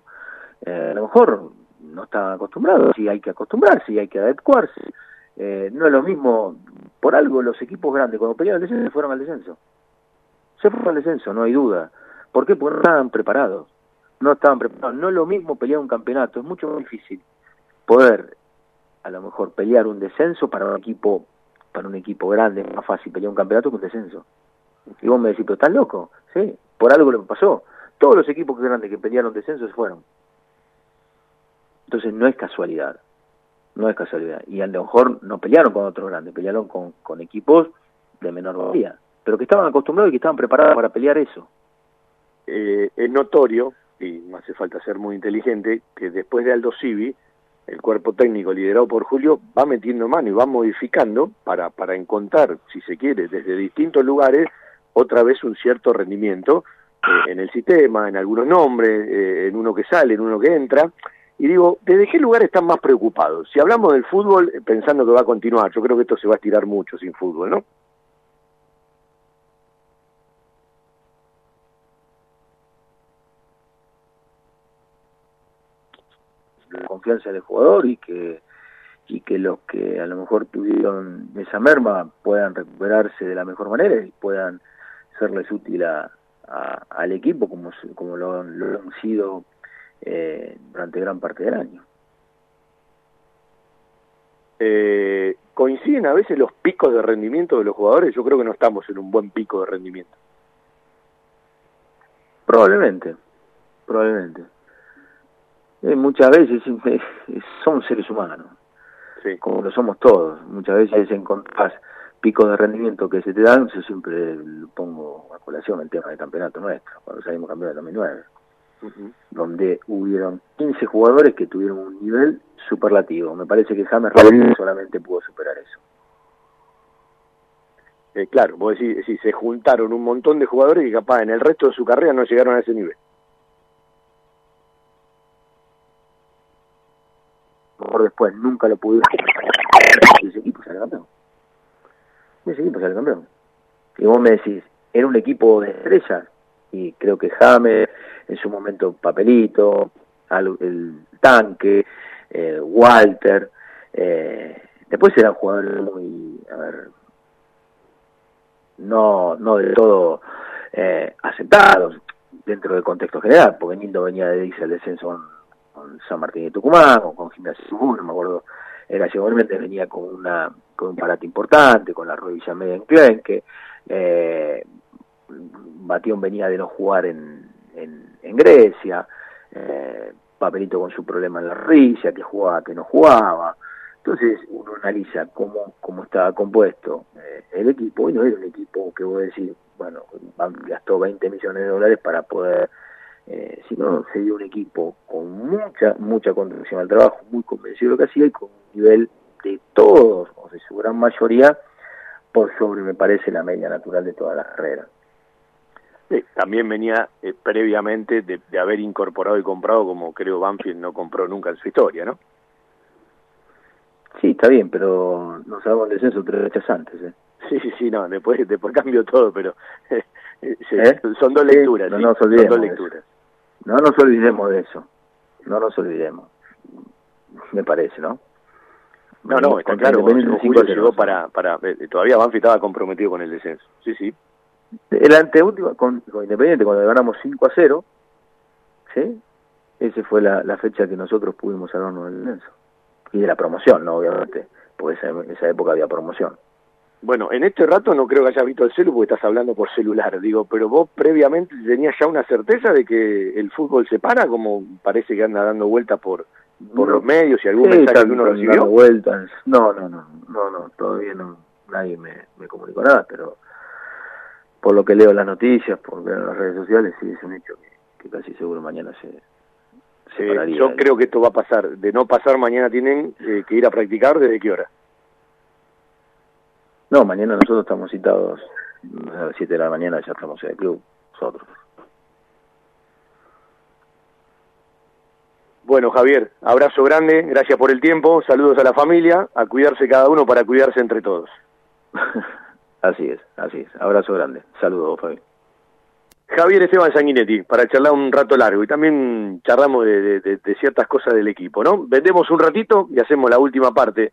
eh, a lo mejor no está acostumbrado, sí hay que acostumbrarse, sí hay que adecuarse. Eh, no es lo mismo, por algo los equipos grandes cuando pelearon el descenso fueron al descenso. Se fueron al descenso, no hay duda. ¿Por? Porque no estaban preparados. No estaban preparados. No es lo mismo pelear un campeonato, es mucho más difícil poder a lo mejor pelear un descenso para un equipo para un equipo grande es más fácil pelear un campeonato que un descenso. Y vos me decís, pero estás loco, sí, por algo lo que pasó. todos los equipos grandes que pelearon descenso se fueron. Entonces no es casualidad, no es casualidad. Y a lo mejor no pelearon con otros grandes, pelearon con, con equipos de menor valía, pero que estaban acostumbrados y que estaban preparados para pelear eso. Eh, es notorio, y no hace falta ser muy inteligente, que después de Aldo Civi, el cuerpo técnico liderado por Julio va metiendo mano y va modificando para, para encontrar, si se quiere, desde distintos lugares, otra vez un cierto rendimiento eh, en el sistema, en algunos nombres, eh, en uno que sale, en uno que entra. Y digo, ¿desde qué lugar están más preocupados? Si hablamos del fútbol, eh, pensando que va a continuar, yo creo que esto se va a estirar mucho sin fútbol, ¿no? Confianza del jugador y que y que los que a lo mejor tuvieron esa merma puedan recuperarse de la mejor manera y puedan serles útil a, al equipo como, como lo, lo han sido eh, durante gran parte del año. Eh, ¿Coinciden a veces los picos de rendimiento de los jugadores? Yo creo que no estamos en un buen pico de rendimiento. Probablemente, probablemente. Eh, muchas veces eh, somos seres humanos, sí. como lo somos todos. Muchas veces encontrás picos de rendimiento que se te dan, yo siempre pongo a colación el tema del campeonato nuestro, cuando salimos campeones en 2009, donde hubieron 15 jugadores que tuvieron un nivel superlativo. Me parece que James Rodríguez solamente pudo superar eso. Eh, claro, vos decís, decís, se juntaron un montón de jugadores que capaz en el resto de su carrera no llegaron a ese nivel. Después nunca lo pudieron. Ese equipo sale campeón ese equipo sale campeón. Y vos me decís, era un equipo de estrellas, y creo que James, en su momento Papelito, el Tanque, eh, Walter, eh, después eran jugadores muy, a ver, no, no del todo eh, aceptados dentro del contexto general, porque Nindo venía de irse al descenso San Martín de Tucumán, o con Gimnasia no me acuerdo, era igualmente venía con una con un parate importante, con la rodilla media en Clenque, eh, Batión venía de no jugar en, en, Grecia, eh, Papelito con su problema en la rodilla, que jugaba, que no jugaba. Entonces uno analiza cómo, cómo estaba compuesto eh, el equipo, y no era un equipo que voy a decir, bueno, gastó 20 millones de dólares para poder, eh, sino se dio un equipo con mucha, mucha contribución al trabajo, muy convencido de lo que hacía y con un nivel de todos, o de su gran mayoría, por sobre, me parece, la media natural de toda la carrera. Sí, también venía eh, previamente de, de, haber incorporado y comprado, como creo Banfield no compró nunca en su historia, ¿no? Sí, está bien, pero nos sabemos el descenso tres fechas antes, ¿eh? Sí, sí, sí, no, después, después cambió todo, pero eh, ¿Eh? son dos lecturas, no sí, nos olvidemos son dos lecturas. No nos olvidemos de eso, no nos olvidemos, me parece, ¿no? No, no, está claro, Julio llegó para, para, todavía Banfield estaba comprometido con el descenso, sí, sí. El anteúltimo, con, con Independiente, cuando ganamos 5 a 0, ¿sí? Esa fue la, la fecha que nosotros pudimos salvarnos del descenso. Y de la promoción, ¿no? Obviamente, porque esa, esa época había promoción. Bueno, en este rato no creo que hayas visto el celu porque estás hablando por celular, digo, pero vos previamente tenías ya una certeza de que el fútbol se para, como parece que anda dando vueltas por por no. los medios y algún sí, mensaje que uno recibió. vueltas. No, no, no, no, no, todavía no, nadie me, me comunicó nada, pero por lo que leo las noticias, por ver las redes sociales, sí es un hecho que, que casi seguro mañana se, se eh, yo creo que esto va a pasar. De no pasar, mañana tienen eh, que ir a practicar. ¿Desde qué hora? No, mañana nosotros estamos citados a las 7 de la mañana, ya estamos en el club, nosotros. Bueno, Javier, abrazo grande, gracias por el tiempo, saludos a la familia, a cuidarse cada uno para cuidarse entre todos. así es, así es, abrazo grande, saludos, Fabi. Javier Esteban Sanguinetti, para charlar un rato largo y también charlamos de, de, de, ciertas cosas del equipo, ¿no? Vendemos un ratito y hacemos la última parte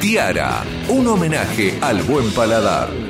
Tiara, un homenaje al buen paladar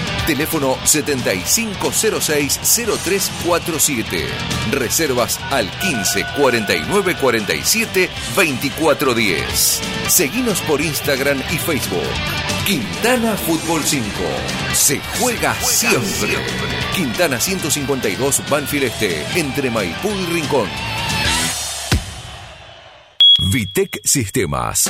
Teléfono 7506-0347. Reservas al 15 49 47 24 10. Seguinos por Instagram y Facebook. Quintana Fútbol 5. Se juega, siempre. Quintana 152 Banfield Este, entre Maipú y Rincón. Vitec Sistemas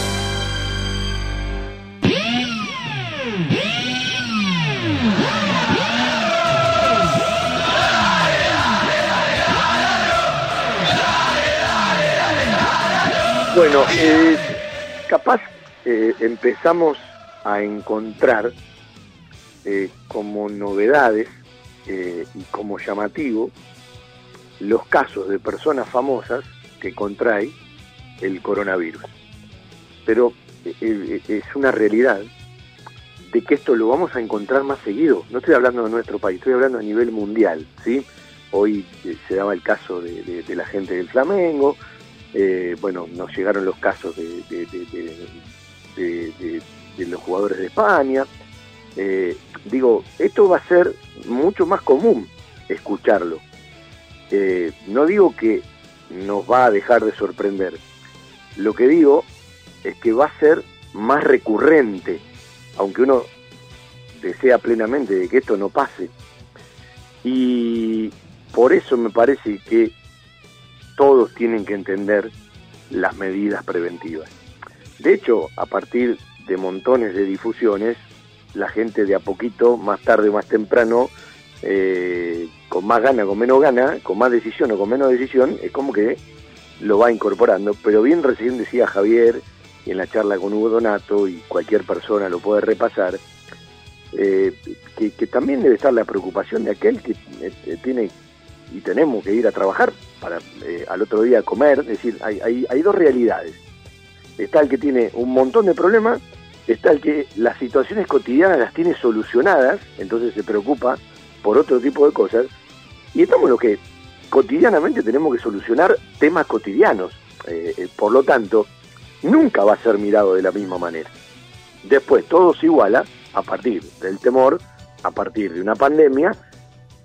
Bueno, eh, capaz eh, empezamos a encontrar eh, como novedades y como llamativo los casos de personas famosas que contraen el coronavirus. Pero es una realidad de que esto lo vamos a encontrar más seguido. No estoy hablando de nuestro país, estoy hablando a nivel mundial, ¿sí? Hoy se daba el caso de la gente del Flamengo, eh, bueno, nos llegaron los casos de, los jugadores de España. Eh, digo, esto va a ser mucho más común escucharlo. Eh, no digo que nos va a dejar de sorprender. Lo que digo es que va a ser más recurrente, aunque uno desea plenamente de que esto no pase. Y por eso me parece que todos tienen que entender las medidas preventivas. De hecho, a partir de montones de difusiones, la gente de a poquito, más tarde o más temprano, eh, con más gana, con menos gana, con más decisión o con menos decisión, es como que lo va incorporando. Pero bien recién decía Javier, y en la charla con Hugo Donato, y cualquier persona lo puede repasar, eh, que, también debe estar la preocupación de aquel que eh, tiene y tenemos que ir a trabajar para eh, al otro día comer, es decir, hay, hay, hay dos realidades. Está el que tiene un montón de problemas, está el que las situaciones cotidianas las tiene solucionadas, entonces se preocupa por otro tipo de cosas, y estamos los que cotidianamente tenemos que solucionar temas cotidianos. Eh, eh, por lo tanto, nunca va a ser mirado de la misma manera. Después todo se iguala a partir del temor, a partir de una pandemia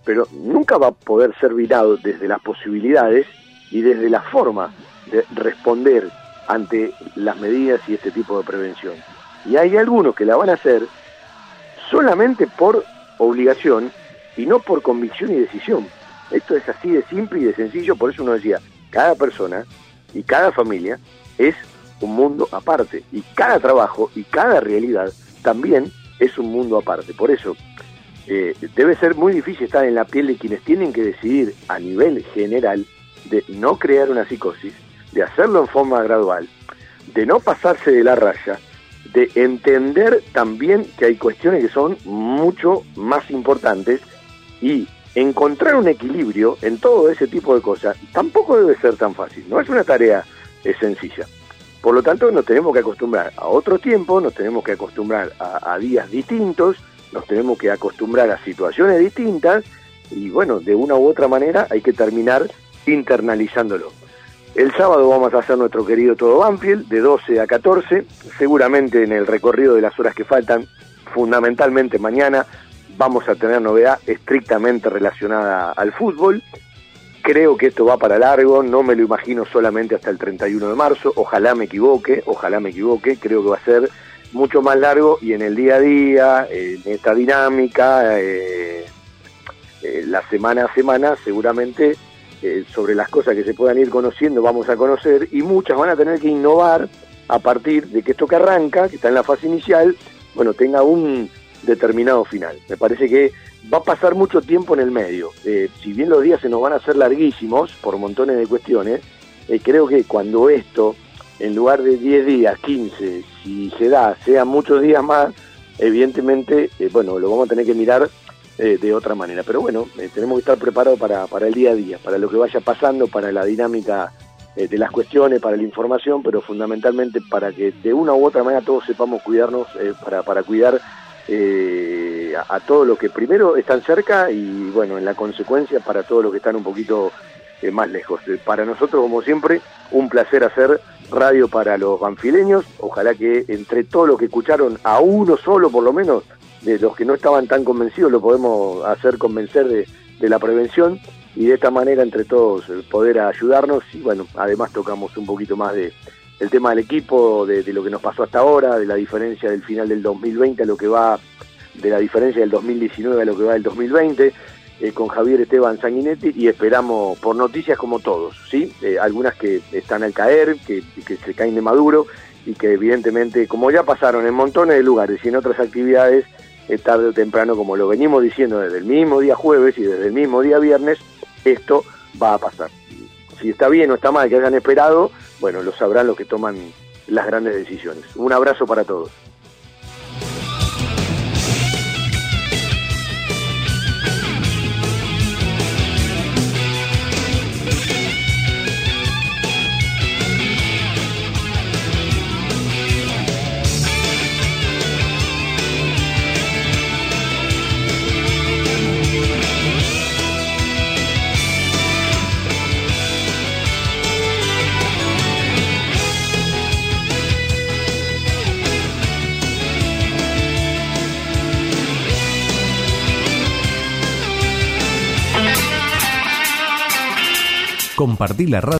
pero nunca va a poder ser virado desde las posibilidades y desde la forma de responder ante las medidas y este tipo de prevención. Y hay algunos que la van a hacer solamente por obligación y no por convicción y decisión. Esto es así de simple y de sencillo, por eso uno decía, cada persona y cada familia es un mundo aparte y cada trabajo y cada realidad también es un mundo aparte. Por eso eh, debe ser muy difícil estar en la piel de quienes tienen que decidir a nivel general de no crear una psicosis, de hacerlo en forma gradual, de no pasarse de la raya, de entender también que hay cuestiones que son mucho más importantes y encontrar un equilibrio en todo ese tipo de cosas tampoco debe ser tan fácil, no es una tarea sencilla. Por lo tanto, nos tenemos que acostumbrar a otro tiempo, nos tenemos que acostumbrar a días distintos, nos tenemos que acostumbrar a situaciones distintas y bueno, de una u otra manera hay que terminar internalizándolo. El sábado vamos a hacer nuestro querido Todo Banfield de 12 a 14, seguramente en el recorrido de las horas que faltan, fundamentalmente mañana, vamos a tener novedad estrictamente relacionada al fútbol. Creo que esto va para largo, no me lo imagino solamente hasta el 31 de marzo, ojalá me equivoque, ojalá me equivoque, creo que va a ser mucho más largo y en el día a día, en esta dinámica, eh, eh, la semana a semana, seguramente eh, sobre las cosas que se puedan ir conociendo vamos a conocer y muchas van a tener que innovar a partir de que esto que arranca, que está en la fase inicial, bueno, tenga un determinado final. Me parece que va a pasar mucho tiempo en el medio. Si bien los días se nos van a hacer larguísimos por montones de cuestiones, creo que cuando esto, en lugar de 10 días, 15, si se da, sean muchos días más, evidentemente, bueno, lo vamos a tener que mirar eh, de otra manera. Pero bueno, eh, tenemos que estar preparados para, para el día a día, para lo que vaya pasando, para la dinámica eh, de las cuestiones, para la información, pero fundamentalmente para que de una u otra manera todos sepamos cuidarnos, para, para cuidar a, a todos los que primero están cerca y bueno, en la consecuencia para todos los que están un poquito más lejos. para nosotros, como siempre, un placer hacer radio para los banfileños. Ojalá que entre todos los que escucharon, a uno solo por lo menos, de los que no estaban tan convencidos lo podemos hacer convencer de, la prevención y de esta manera entre todos eh, poder ayudarnos y bueno, además tocamos un poquito más de el tema del equipo, de, lo que nos pasó hasta ahora, de la diferencia del final del 2020 a lo que va, de la diferencia del 2019 a lo que va del 2020, eh, con Javier Esteban Sanguinetti y esperamos por noticias como todos, ¿sí? Eh, algunas que están al caer, que, que se caen de maduro y que evidentemente, como ya pasaron en montones de lugares y en otras actividades, tarde o temprano, como lo venimos diciendo desde el mismo día jueves y desde el mismo día viernes, esto va a pasar. Si está bien o está mal que hayan esperado, bueno, lo sabrán los que toman las grandes decisiones. Un abrazo para todos. Compartí la radio